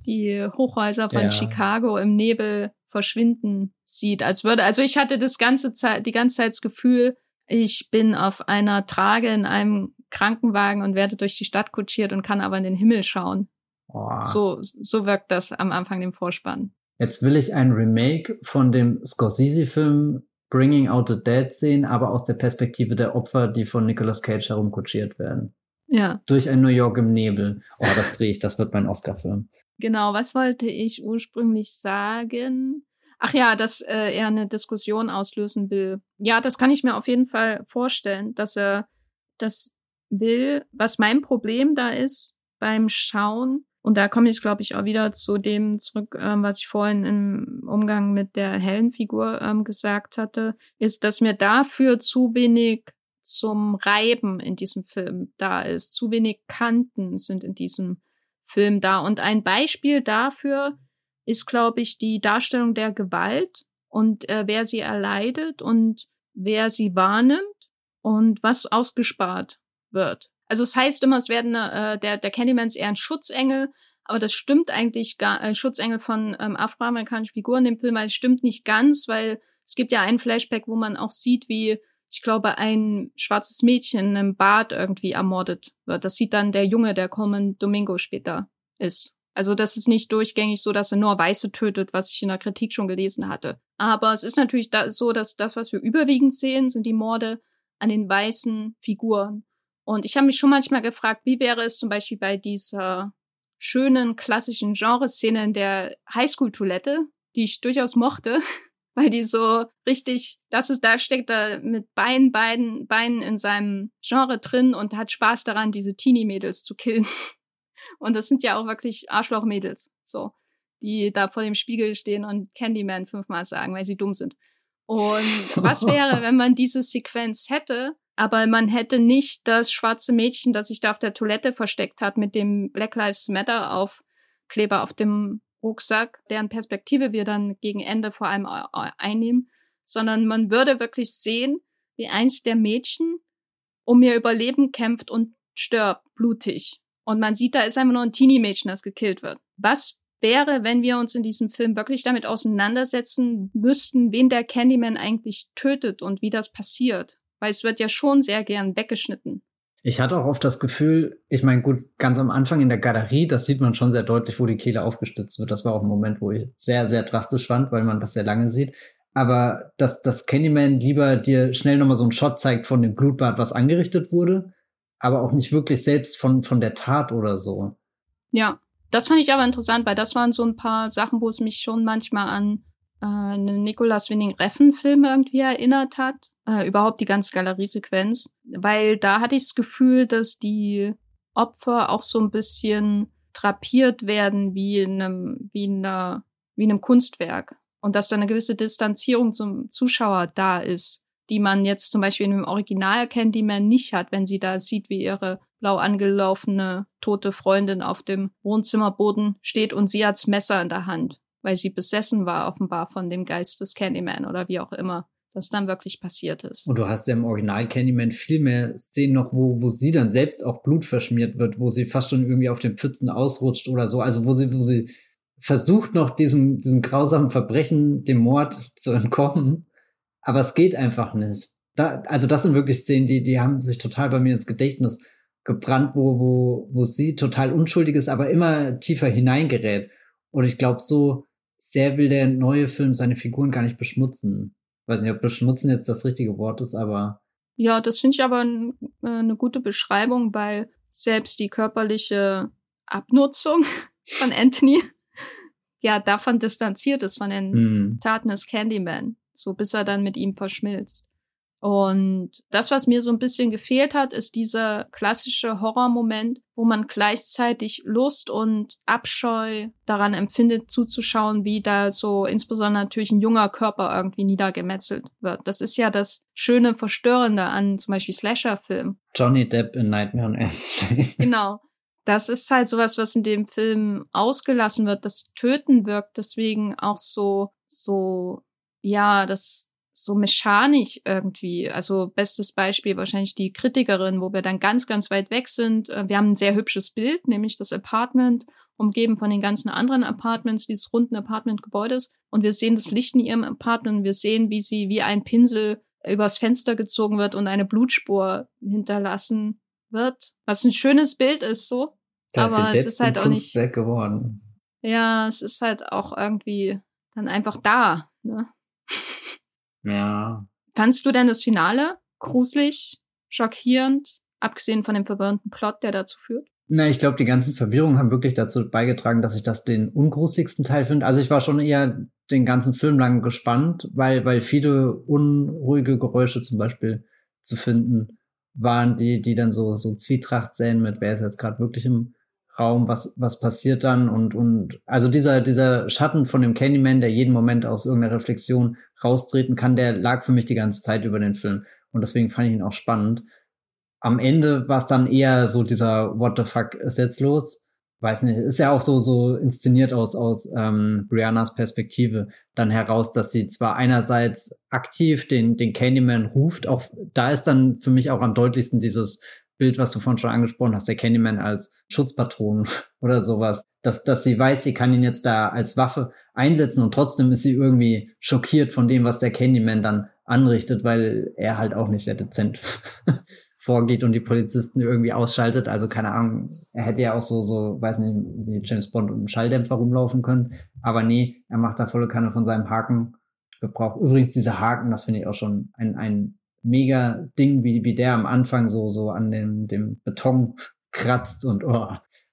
die Hochhäuser von ja. Chicago im Nebel verschwinden sieht. Als würde, also ich hatte das ganze Zeit, die ganze Zeit das Gefühl, ich bin auf einer Trage in einem Krankenwagen und werde durch die Stadt kutschiert und kann aber in den Himmel schauen. Oh. So, so wirkt das am Anfang dem Vorspann. Jetzt will ich ein Remake von dem Scorsese-Film Bringing Out the Dead sehen, aber aus der Perspektive der Opfer, die von Nicolas Cage herumkutschiert werden. Ja. Durch ein New York im Nebel. Oh, das drehe ich, das wird mein Oscar-Film. Genau, was wollte ich ursprünglich sagen? Ach ja, dass äh, er eine Diskussion auslösen will. Ja, das kann ich mir auf jeden Fall vorstellen, dass er das will. Was mein Problem da ist beim Schauen, und da komme ich, glaube ich, auch wieder zu dem zurück, ähm, was ich vorhin im Umgang mit der hellen Figur ähm, gesagt hatte, ist, dass mir dafür zu wenig zum Reiben in diesem Film da ist. Zu wenig Kanten sind in diesem Film da. Und ein Beispiel dafür ist, glaube ich, die Darstellung der Gewalt und äh, wer sie erleidet und wer sie wahrnimmt und was ausgespart wird. Also es heißt immer, es werden äh, der der Candyman ist eher ein Schutzengel, aber das stimmt eigentlich gar äh, Schutzengel von ähm, afroamerikanischen Figuren im Film, weil es stimmt nicht ganz, weil es gibt ja einen Flashback, wo man auch sieht, wie ich glaube, ein schwarzes Mädchen im Bad irgendwie ermordet wird. Das sieht dann der Junge, der Coleman Domingo später ist. Also das ist nicht durchgängig so, dass er nur Weiße tötet, was ich in der Kritik schon gelesen hatte. Aber es ist natürlich da so, dass das, was wir überwiegend sehen, sind die Morde an den weißen Figuren. Und ich habe mich schon manchmal gefragt, wie wäre es zum Beispiel bei dieser schönen klassischen Genreszene in der Highschool-Toilette, die ich durchaus mochte, weil die so richtig, das ist, da steckt er mit beiden, beiden Beinen in seinem Genre drin und hat Spaß daran, diese Teenie-Mädels zu killen. Und das sind ja auch wirklich Arschloch-Mädels, so, die da vor dem Spiegel stehen und Candyman fünfmal sagen, weil sie dumm sind. Und was wäre, wenn man diese Sequenz hätte, aber man hätte nicht das schwarze Mädchen, das sich da auf der Toilette versteckt hat, mit dem Black Lives Matter Aufkleber auf dem Rucksack, deren Perspektive wir dann gegen Ende vor allem einnehmen, sondern man würde wirklich sehen, wie eins der Mädchen um ihr Überleben kämpft und stirbt, blutig. Und man sieht, da ist einfach nur ein Teenie-Mädchen, das gekillt wird. Was wäre, wenn wir uns in diesem Film wirklich damit auseinandersetzen müssten, wen der Candyman eigentlich tötet und wie das passiert? Weil es wird ja schon sehr gern weggeschnitten. Ich hatte auch oft das Gefühl, ich meine, gut, ganz am Anfang in der Galerie, das sieht man schon sehr deutlich, wo die Kehle aufgestützt wird. Das war auch ein Moment, wo ich sehr, sehr drastisch fand, weil man das sehr lange sieht. Aber dass, dass Candyman lieber dir schnell nochmal so einen Shot zeigt von dem Blutbad, was angerichtet wurde, aber auch nicht wirklich selbst von, von der Tat oder so. Ja, das fand ich aber interessant, weil das waren so ein paar Sachen, wo es mich schon manchmal an äh, Nicolas Winning Reffen Film irgendwie erinnert hat. Äh, überhaupt die ganze Galeriesequenz. Weil da hatte ich das Gefühl, dass die Opfer auch so ein bisschen drapiert werden wie in einem, wie in einer, wie in einem Kunstwerk. Und dass da eine gewisse Distanzierung zum Zuschauer da ist, die man jetzt zum Beispiel in dem Original Candyman nicht hat, wenn sie da sieht, wie ihre blau angelaufene tote Freundin auf dem Wohnzimmerboden steht und sie hat's Messer in der Hand, weil sie besessen war offenbar von dem Geist des Candyman oder wie auch immer das dann wirklich passiert ist. Und du hast ja im Original Candyman viel mehr Szenen noch, wo, wo sie dann selbst auch Blut verschmiert wird, wo sie fast schon irgendwie auf den Pfützen ausrutscht oder so. Also wo sie, wo sie versucht noch diesem, diesem grausamen Verbrechen, dem Mord zu entkommen. Aber es geht einfach nicht. Da, also das sind wirklich Szenen, die, die haben sich total bei mir ins Gedächtnis gebrannt, wo, wo, wo sie total unschuldig ist, aber immer tiefer hineingerät. Und ich glaube, so sehr will der neue Film seine Figuren gar nicht beschmutzen. Weiß nicht, ob beschmutzen jetzt das richtige Wort ist, aber. Ja, das finde ich aber äh, eine gute Beschreibung, weil selbst die körperliche Abnutzung von Anthony ja davon distanziert ist, von den hm. Taten des Candyman. So bis er dann mit ihm verschmilzt. Und das, was mir so ein bisschen gefehlt hat, ist dieser klassische Horrormoment, wo man gleichzeitig Lust und Abscheu daran empfindet, zuzuschauen, wie da so insbesondere natürlich ein junger Körper irgendwie niedergemetzelt wird. Das ist ja das schöne Verstörende an zum Beispiel Slasher-Filmen. Johnny Depp in Nightmare on Elm Street. Genau. Das ist halt sowas, was in dem Film ausgelassen wird. Das Töten wirkt deswegen auch so, so, ja, das so mechanisch irgendwie. Also bestes Beispiel wahrscheinlich die Kritikerin, wo wir dann ganz, ganz weit weg sind. Äh, wir haben ein sehr hübsches Bild, nämlich das Apartment, umgeben von den ganzen anderen Apartments dieses runden Apartmentgebäudes. Und wir sehen das Licht in ihrem Apartment. Wir sehen, wie sie wie ein Pinsel übers Fenster gezogen wird und eine Blutspur hinterlassen wird. Was ein schönes Bild ist, so. Das Aber ist es ist halt auch nicht. geworden. Ja, es ist halt auch irgendwie dann einfach da. Ne? Ja. Fandst du denn das Finale gruselig, schockierend, abgesehen von dem verwirrenden Plot, der dazu führt? Na, ich glaube, die ganzen Verwirrungen haben wirklich dazu beigetragen, dass ich das den ungruseligsten Teil finde. Also ich war schon eher den ganzen Film lang gespannt, weil, weil viele unruhige Geräusche zum Beispiel zu finden waren, die, die dann so, so Zwietracht säen mit, wer ist jetzt gerade wirklich im Raum, was, was passiert dann und, und also dieser, dieser Schatten von dem Candyman, der jeden Moment aus irgendeiner Reflexion raustreten kann, der lag für mich die ganze Zeit über den Film. Und deswegen fand ich ihn auch spannend. Am Ende war es dann eher so dieser What the fuck ist jetzt los? Weiß nicht, ist ja auch so, so inszeniert aus, aus ähm, Briannas Perspektive dann heraus, dass sie zwar einerseits aktiv den, den Candyman ruft, auch da ist dann für mich auch am deutlichsten dieses Bild, was du vorhin schon angesprochen hast, der Candyman als Schutzpatron oder sowas, dass, dass sie weiß, sie kann ihn jetzt da als Waffe einsetzen und trotzdem ist sie irgendwie schockiert von dem, was der Candyman dann anrichtet, weil er halt auch nicht sehr dezent vorgeht und die Polizisten irgendwie ausschaltet. Also keine Ahnung, er hätte ja auch so, so, weiß nicht, wie James Bond einem Schalldämpfer rumlaufen können. Aber nee, er macht da volle Kanne von seinem Haken. Gebrauch. Übrigens, dieser Haken, das finde ich auch schon ein, ein mega Ding, wie, wie der am Anfang so, so an dem, dem Beton kratzt und oh,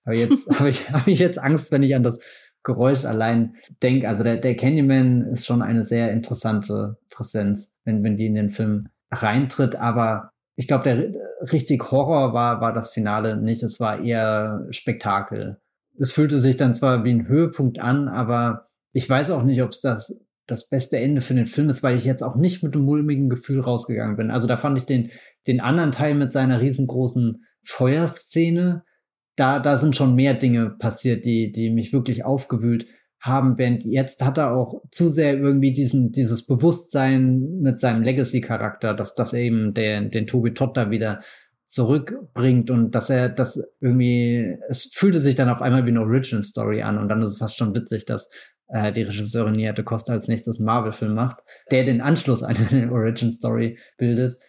aber jetzt habe ich, hab ich jetzt Angst, wenn ich an das Geräusch allein denke. Also der, der Candyman ist schon eine sehr interessante Präsenz, wenn, wenn die in den Film reintritt, aber ich glaube, der richtig Horror war, war das Finale nicht. Es war eher Spektakel. Es fühlte sich dann zwar wie ein Höhepunkt an, aber ich weiß auch nicht, ob es das das beste Ende für den Film ist, weil ich jetzt auch nicht mit einem mulmigen Gefühl rausgegangen bin. Also da fand ich den, den anderen Teil mit seiner riesengroßen Feuerszene, da, da sind schon mehr Dinge passiert, die, die mich wirklich aufgewühlt haben, während jetzt hat er auch zu sehr irgendwie diesen, dieses Bewusstsein mit seinem Legacy-Charakter, dass das eben den, den Tobi Todd da wieder zurückbringt und dass er das irgendwie, es fühlte sich dann auf einmal wie eine Original Story an und dann ist es fast schon witzig, dass äh, die Regisseurin Nierte Costa als nächstes Marvel-Film macht, der den Anschluss an eine Origin-Story bildet.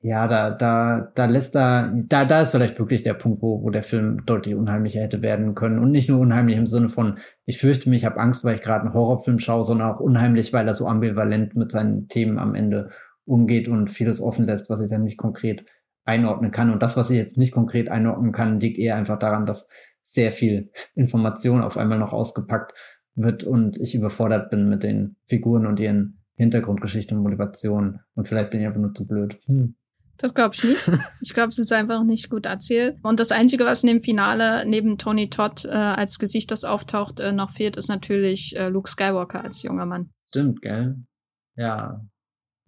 Ja, da, da, da lässt er, da, da ist vielleicht wirklich der Punkt, wo, wo der Film deutlich unheimlicher hätte werden können. Und nicht nur unheimlich im Sinne von, ich fürchte mich, ich habe Angst, weil ich gerade einen Horrorfilm schaue, sondern auch unheimlich, weil er so ambivalent mit seinen Themen am Ende umgeht und vieles offen lässt, was ich dann nicht konkret einordnen kann. Und das, was ich jetzt nicht konkret einordnen kann, liegt eher einfach daran, dass sehr viel Information auf einmal noch ausgepackt wird und ich überfordert bin mit den Figuren und ihren Hintergrundgeschichten und Motivationen. Und vielleicht bin ich einfach nur zu blöd. Hm. Das glaube ich nicht. Ich glaube, es ist einfach nicht gut erzählt. Und das Einzige, was in dem Finale neben Tony Todd äh, als Gesicht, das auftaucht, äh, noch fehlt, ist natürlich äh, Luke Skywalker als junger Mann. Stimmt, gell? Ja.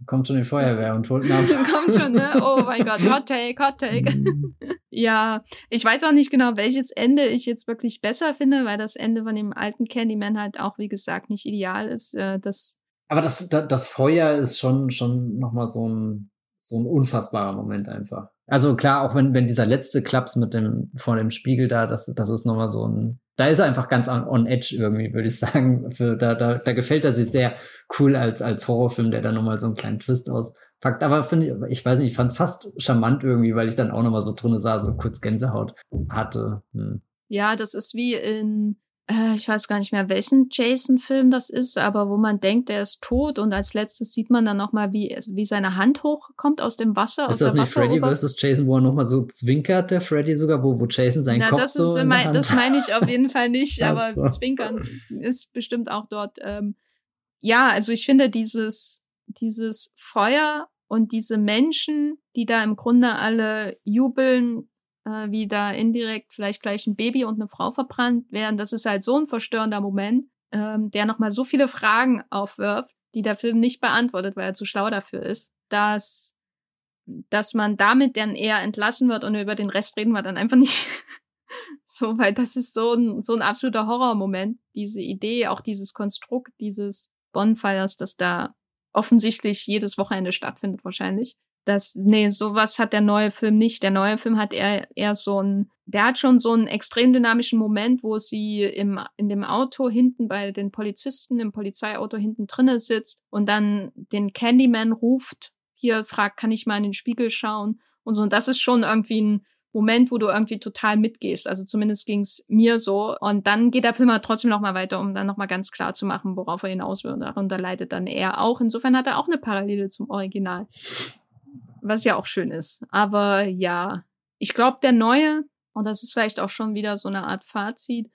Kommt schon die Feuerwehr und holt ab. Kommt schon, ne? Oh mein Gott, Hot Take, Hot Take. ja, ich weiß auch nicht genau, welches Ende ich jetzt wirklich besser finde, weil das Ende von dem alten Candyman halt auch, wie gesagt, nicht ideal ist. Äh, das Aber das, das, das Feuer ist schon, schon nochmal so ein, so ein unfassbarer Moment einfach. Also klar, auch wenn, wenn dieser letzte Klaps mit dem, vor dem Spiegel da, das, das ist nochmal so ein, da ist er einfach ganz on, on edge irgendwie, würde ich sagen. Für, da, da, da gefällt er sich sehr cool als, als Horrorfilm, der da nochmal so einen kleinen Twist auspackt. Aber finde ich, ich weiß nicht, ich fand es fast charmant irgendwie, weil ich dann auch nochmal so drinne sah, so kurz Gänsehaut hatte. Hm. Ja, das ist wie in äh, ich weiß gar nicht mehr, welchen Jason-Film das ist, aber wo man denkt, er ist tot und als letztes sieht man dann nochmal, wie, wie seine Hand hochkommt aus dem Wasser. Ist das nicht Freddy vs. Jason, wo er nochmal so zwinkert, der Freddy sogar, wo, wo Jason seinen Na, Kopf das so ist, mein, Das meine ich auf jeden Fall nicht, aber so. Zwinkern ist bestimmt auch dort. Ähm, ja, also ich finde dieses, dieses Feuer und diese Menschen, die da im Grunde alle jubeln, äh, wie da indirekt vielleicht gleich ein Baby und eine Frau verbrannt werden. Das ist halt so ein verstörender Moment, ähm, der nochmal so viele Fragen aufwirft, die der Film nicht beantwortet, weil er zu schlau dafür ist, dass, dass man damit dann eher entlassen wird und über den Rest reden wir dann einfach nicht. so, weil das ist so ein, so ein absoluter Horrormoment, diese Idee, auch dieses Konstrukt dieses Bonfires, das da offensichtlich jedes Wochenende stattfindet wahrscheinlich das, nee, sowas hat der neue Film nicht. Der neue Film hat eher, eher so ein, der hat schon so einen extrem dynamischen Moment, wo sie im, in dem Auto hinten bei den Polizisten, im Polizeiauto hinten drinne sitzt und dann den Candyman ruft, hier fragt, kann ich mal in den Spiegel schauen und so. Und das ist schon irgendwie ein Moment, wo du irgendwie total mitgehst. Also zumindest ging's mir so. Und dann geht der Film halt trotzdem noch mal weiter, um dann noch mal ganz klar zu machen, worauf er hinaus will. Und darunter leidet dann er auch. Insofern hat er auch eine Parallele zum Original was ja auch schön ist. Aber ja, ich glaube, der neue, und das ist vielleicht auch schon wieder so eine Art Fazit,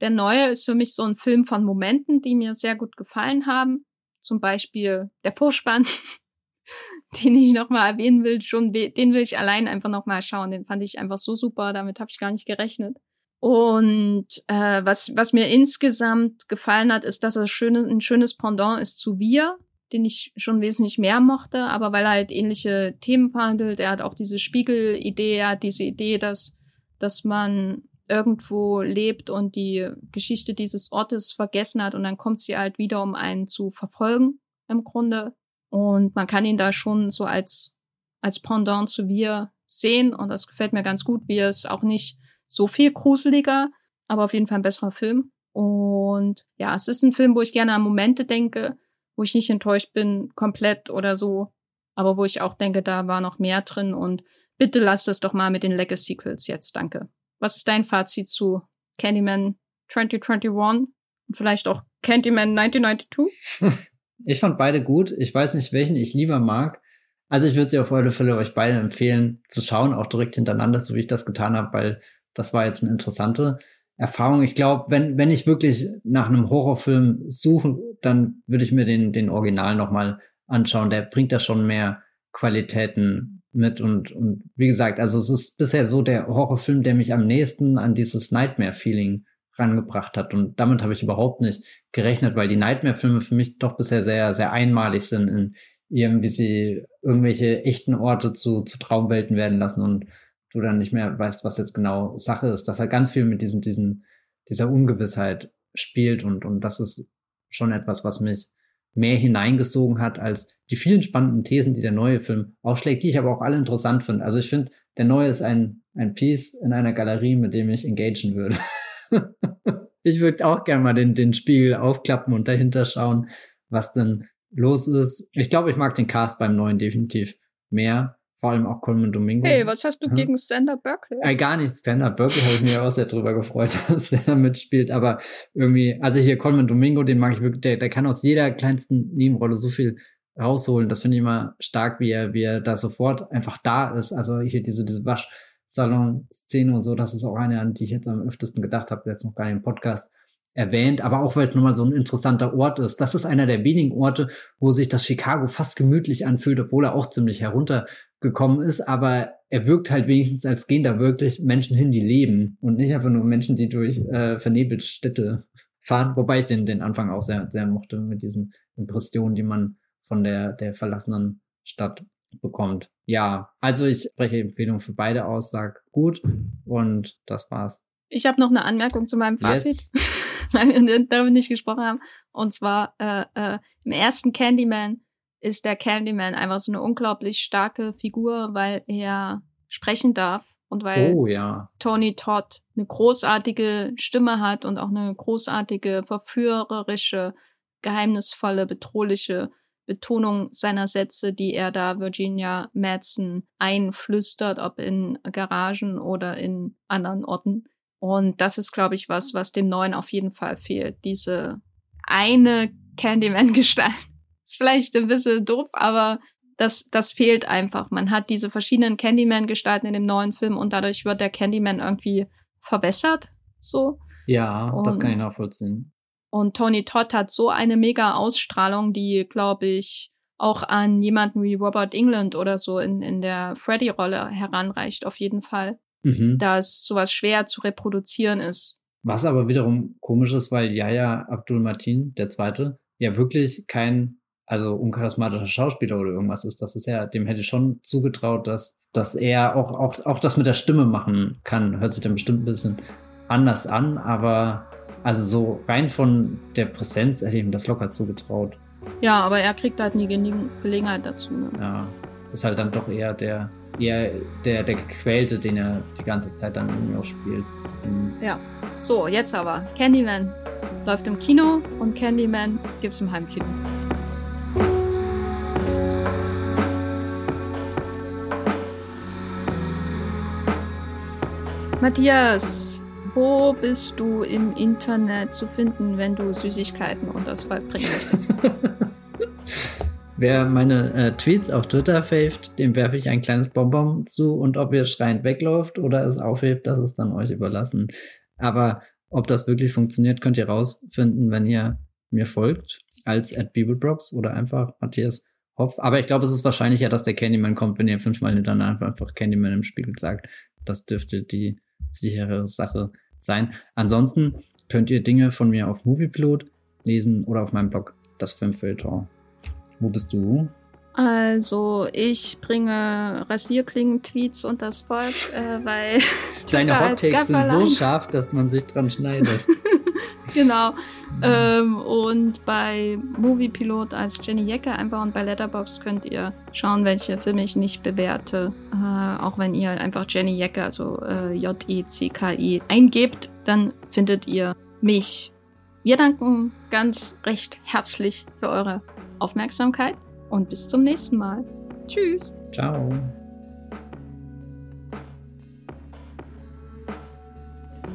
der neue ist für mich so ein Film von Momenten, die mir sehr gut gefallen haben. Zum Beispiel der Vorspann, den ich nochmal erwähnen will, schon, den will ich allein einfach nochmal schauen. Den fand ich einfach so super, damit habe ich gar nicht gerechnet. Und äh, was, was mir insgesamt gefallen hat, ist, dass er schön, ein schönes Pendant ist zu Wir, den ich schon wesentlich mehr mochte, aber weil er halt ähnliche Themen verhandelt. Er hat auch diese Spiegelidee, er hat diese Idee, dass, dass man irgendwo lebt und die Geschichte dieses Ortes vergessen hat und dann kommt sie halt wieder, um einen zu verfolgen im Grunde. Und man kann ihn da schon so als, als Pendant zu wir sehen und das gefällt mir ganz gut. Wir ist auch nicht so viel gruseliger, aber auf jeden Fall ein besserer Film. Und ja, es ist ein Film, wo ich gerne an Momente denke, wo ich nicht enttäuscht bin, komplett oder so, aber wo ich auch denke, da war noch mehr drin und bitte lass das doch mal mit den Legacy Sequels jetzt, danke. Was ist dein Fazit zu Candyman 2021 und vielleicht auch Candyman 1992? ich fand beide gut. Ich weiß nicht, welchen ich lieber mag. Also ich würde sie auf alle Fälle euch beide empfehlen zu schauen, auch direkt hintereinander, so wie ich das getan habe, weil das war jetzt eine interessante Erfahrung. Ich glaube, wenn, wenn ich wirklich nach einem Horrorfilm suche, dann würde ich mir den, den Original nochmal anschauen. Der bringt da schon mehr Qualitäten mit und, und wie gesagt, also es ist bisher so der Horrorfilm, der mich am nächsten an dieses Nightmare-Feeling rangebracht hat. Und damit habe ich überhaupt nicht gerechnet, weil die Nightmare-Filme für mich doch bisher sehr, sehr einmalig sind in ihrem, wie sie irgendwelche echten Orte zu, zu Traumwelten werden lassen und du dann nicht mehr weißt, was jetzt genau Sache ist, dass er ganz viel mit diesen, diesen, dieser Ungewissheit spielt und, und das ist schon etwas, was mich mehr hineingesogen hat als die vielen spannenden Thesen, die der neue Film aufschlägt, die ich aber auch alle interessant finde. Also ich finde, der neue ist ein, ein Piece in einer Galerie, mit dem ich engagen würde. ich würde auch gerne mal den, den Spiegel aufklappen und dahinter schauen, was denn los ist. Ich glaube, ich mag den Cast beim neuen definitiv mehr. Vor allem auch Coleman Domingo. Hey, was hast du hm? gegen Sander Berkeley? Äh, gar nichts. Sander Berkeley habe ich mir auch sehr drüber gefreut, dass er mitspielt. Aber irgendwie, also hier Coleman Domingo, den mag ich wirklich, der, der kann aus jeder kleinsten Nebenrolle so viel rausholen. Das finde ich immer stark, wie er, wie er da sofort einfach da ist. Also hier diese, diese Waschsalon-Szene und so, das ist auch eine, an die ich jetzt am öftesten gedacht habe, jetzt noch gar nicht im Podcast erwähnt, aber auch weil es nochmal so ein interessanter Ort ist. Das ist einer der wenigen Orte, wo sich das Chicago fast gemütlich anfühlt, obwohl er auch ziemlich heruntergekommen ist, aber er wirkt halt wenigstens, als gehen da wirklich Menschen hin, die leben und nicht einfach nur Menschen, die durch äh, vernebelt Städte fahren, wobei ich den, den Anfang auch sehr, sehr mochte mit diesen Impressionen, die man von der, der verlassenen Stadt bekommt. Ja, also ich spreche Empfehlung für beide aus, sag gut und das war's. Ich habe noch eine Anmerkung zu meinem Fazit, yes. weil wir darüber nicht gesprochen haben. Und zwar äh, äh, im ersten Candyman ist der Candyman einfach so eine unglaublich starke Figur, weil er sprechen darf und weil oh, ja. Tony Todd eine großartige Stimme hat und auch eine großartige, verführerische, geheimnisvolle, bedrohliche Betonung seiner Sätze, die er da Virginia Madsen einflüstert, ob in Garagen oder in anderen Orten. Und das ist, glaube ich, was, was dem Neuen auf jeden Fall fehlt. Diese eine Candyman-Gestalt. Ist vielleicht ein bisschen doof, aber das, das fehlt einfach. Man hat diese verschiedenen Candyman-Gestalten in dem neuen Film und dadurch wird der Candyman irgendwie verbessert. So. Ja, und, das kann ich nachvollziehen. Und Tony Todd hat so eine mega Ausstrahlung, die, glaube ich, auch an jemanden wie Robert England oder so in, in der Freddy-Rolle heranreicht, auf jeden Fall. Mhm. Dass sowas schwer zu reproduzieren ist. Was aber wiederum komisch ist, weil Yaya Abdul Martin, der Zweite, ja wirklich kein also uncharismatischer Schauspieler oder irgendwas ist. Das ist ja, dem hätte ich schon zugetraut, dass, dass er auch, auch, auch das mit der Stimme machen kann. Hört sich dann bestimmt ein bisschen anders an, aber also so rein von der Präsenz hätte ich ihm das locker zugetraut. Ja, aber er kriegt halt nie genügend Gelegenheit dazu. Ne? Ja, ist halt dann doch eher der, eher der, der Gequälte, den er die ganze Zeit dann irgendwie auch spielt. Ja, so, jetzt aber. Candyman läuft im Kino und Candyman gibt's im Heimkino. Matthias, wo bist du im Internet zu finden, wenn du Süßigkeiten unters Volk bringen möchtest? Wer meine äh, Tweets auf Twitter faved, dem werfe ich ein kleines Bonbon zu und ob ihr schreiend wegläuft oder es aufhebt, das ist dann euch überlassen. Aber ob das wirklich funktioniert, könnt ihr rausfinden, wenn ihr mir folgt als at oder einfach Matthias Hopf. Aber ich glaube, es ist wahrscheinlicher, dass der Candyman kommt, wenn ihr fünfmal hintereinander einfach Candyman im Spiegel sagt. Das dürfte die sichere Sache sein. Ansonsten könnt ihr Dinge von mir auf Moviepilot lesen oder auf meinem Blog, das Filmfilter. Wo bist du? Also, ich bringe Rasierklingen-Tweets und das Volk, äh, weil. Deine Hottakes sind so scharf, dass man sich dran schneidet. genau. Ähm, und bei Moviepilot als Jenny Jecke einfach und bei Letterbox könnt ihr schauen, welche Filme ich nicht bewerte. Äh, auch wenn ihr einfach Jenny Jecke, also äh, J-E-C-K-I, eingebt, dann findet ihr mich. Wir danken ganz recht herzlich für eure Aufmerksamkeit und bis zum nächsten Mal. Tschüss. Ciao.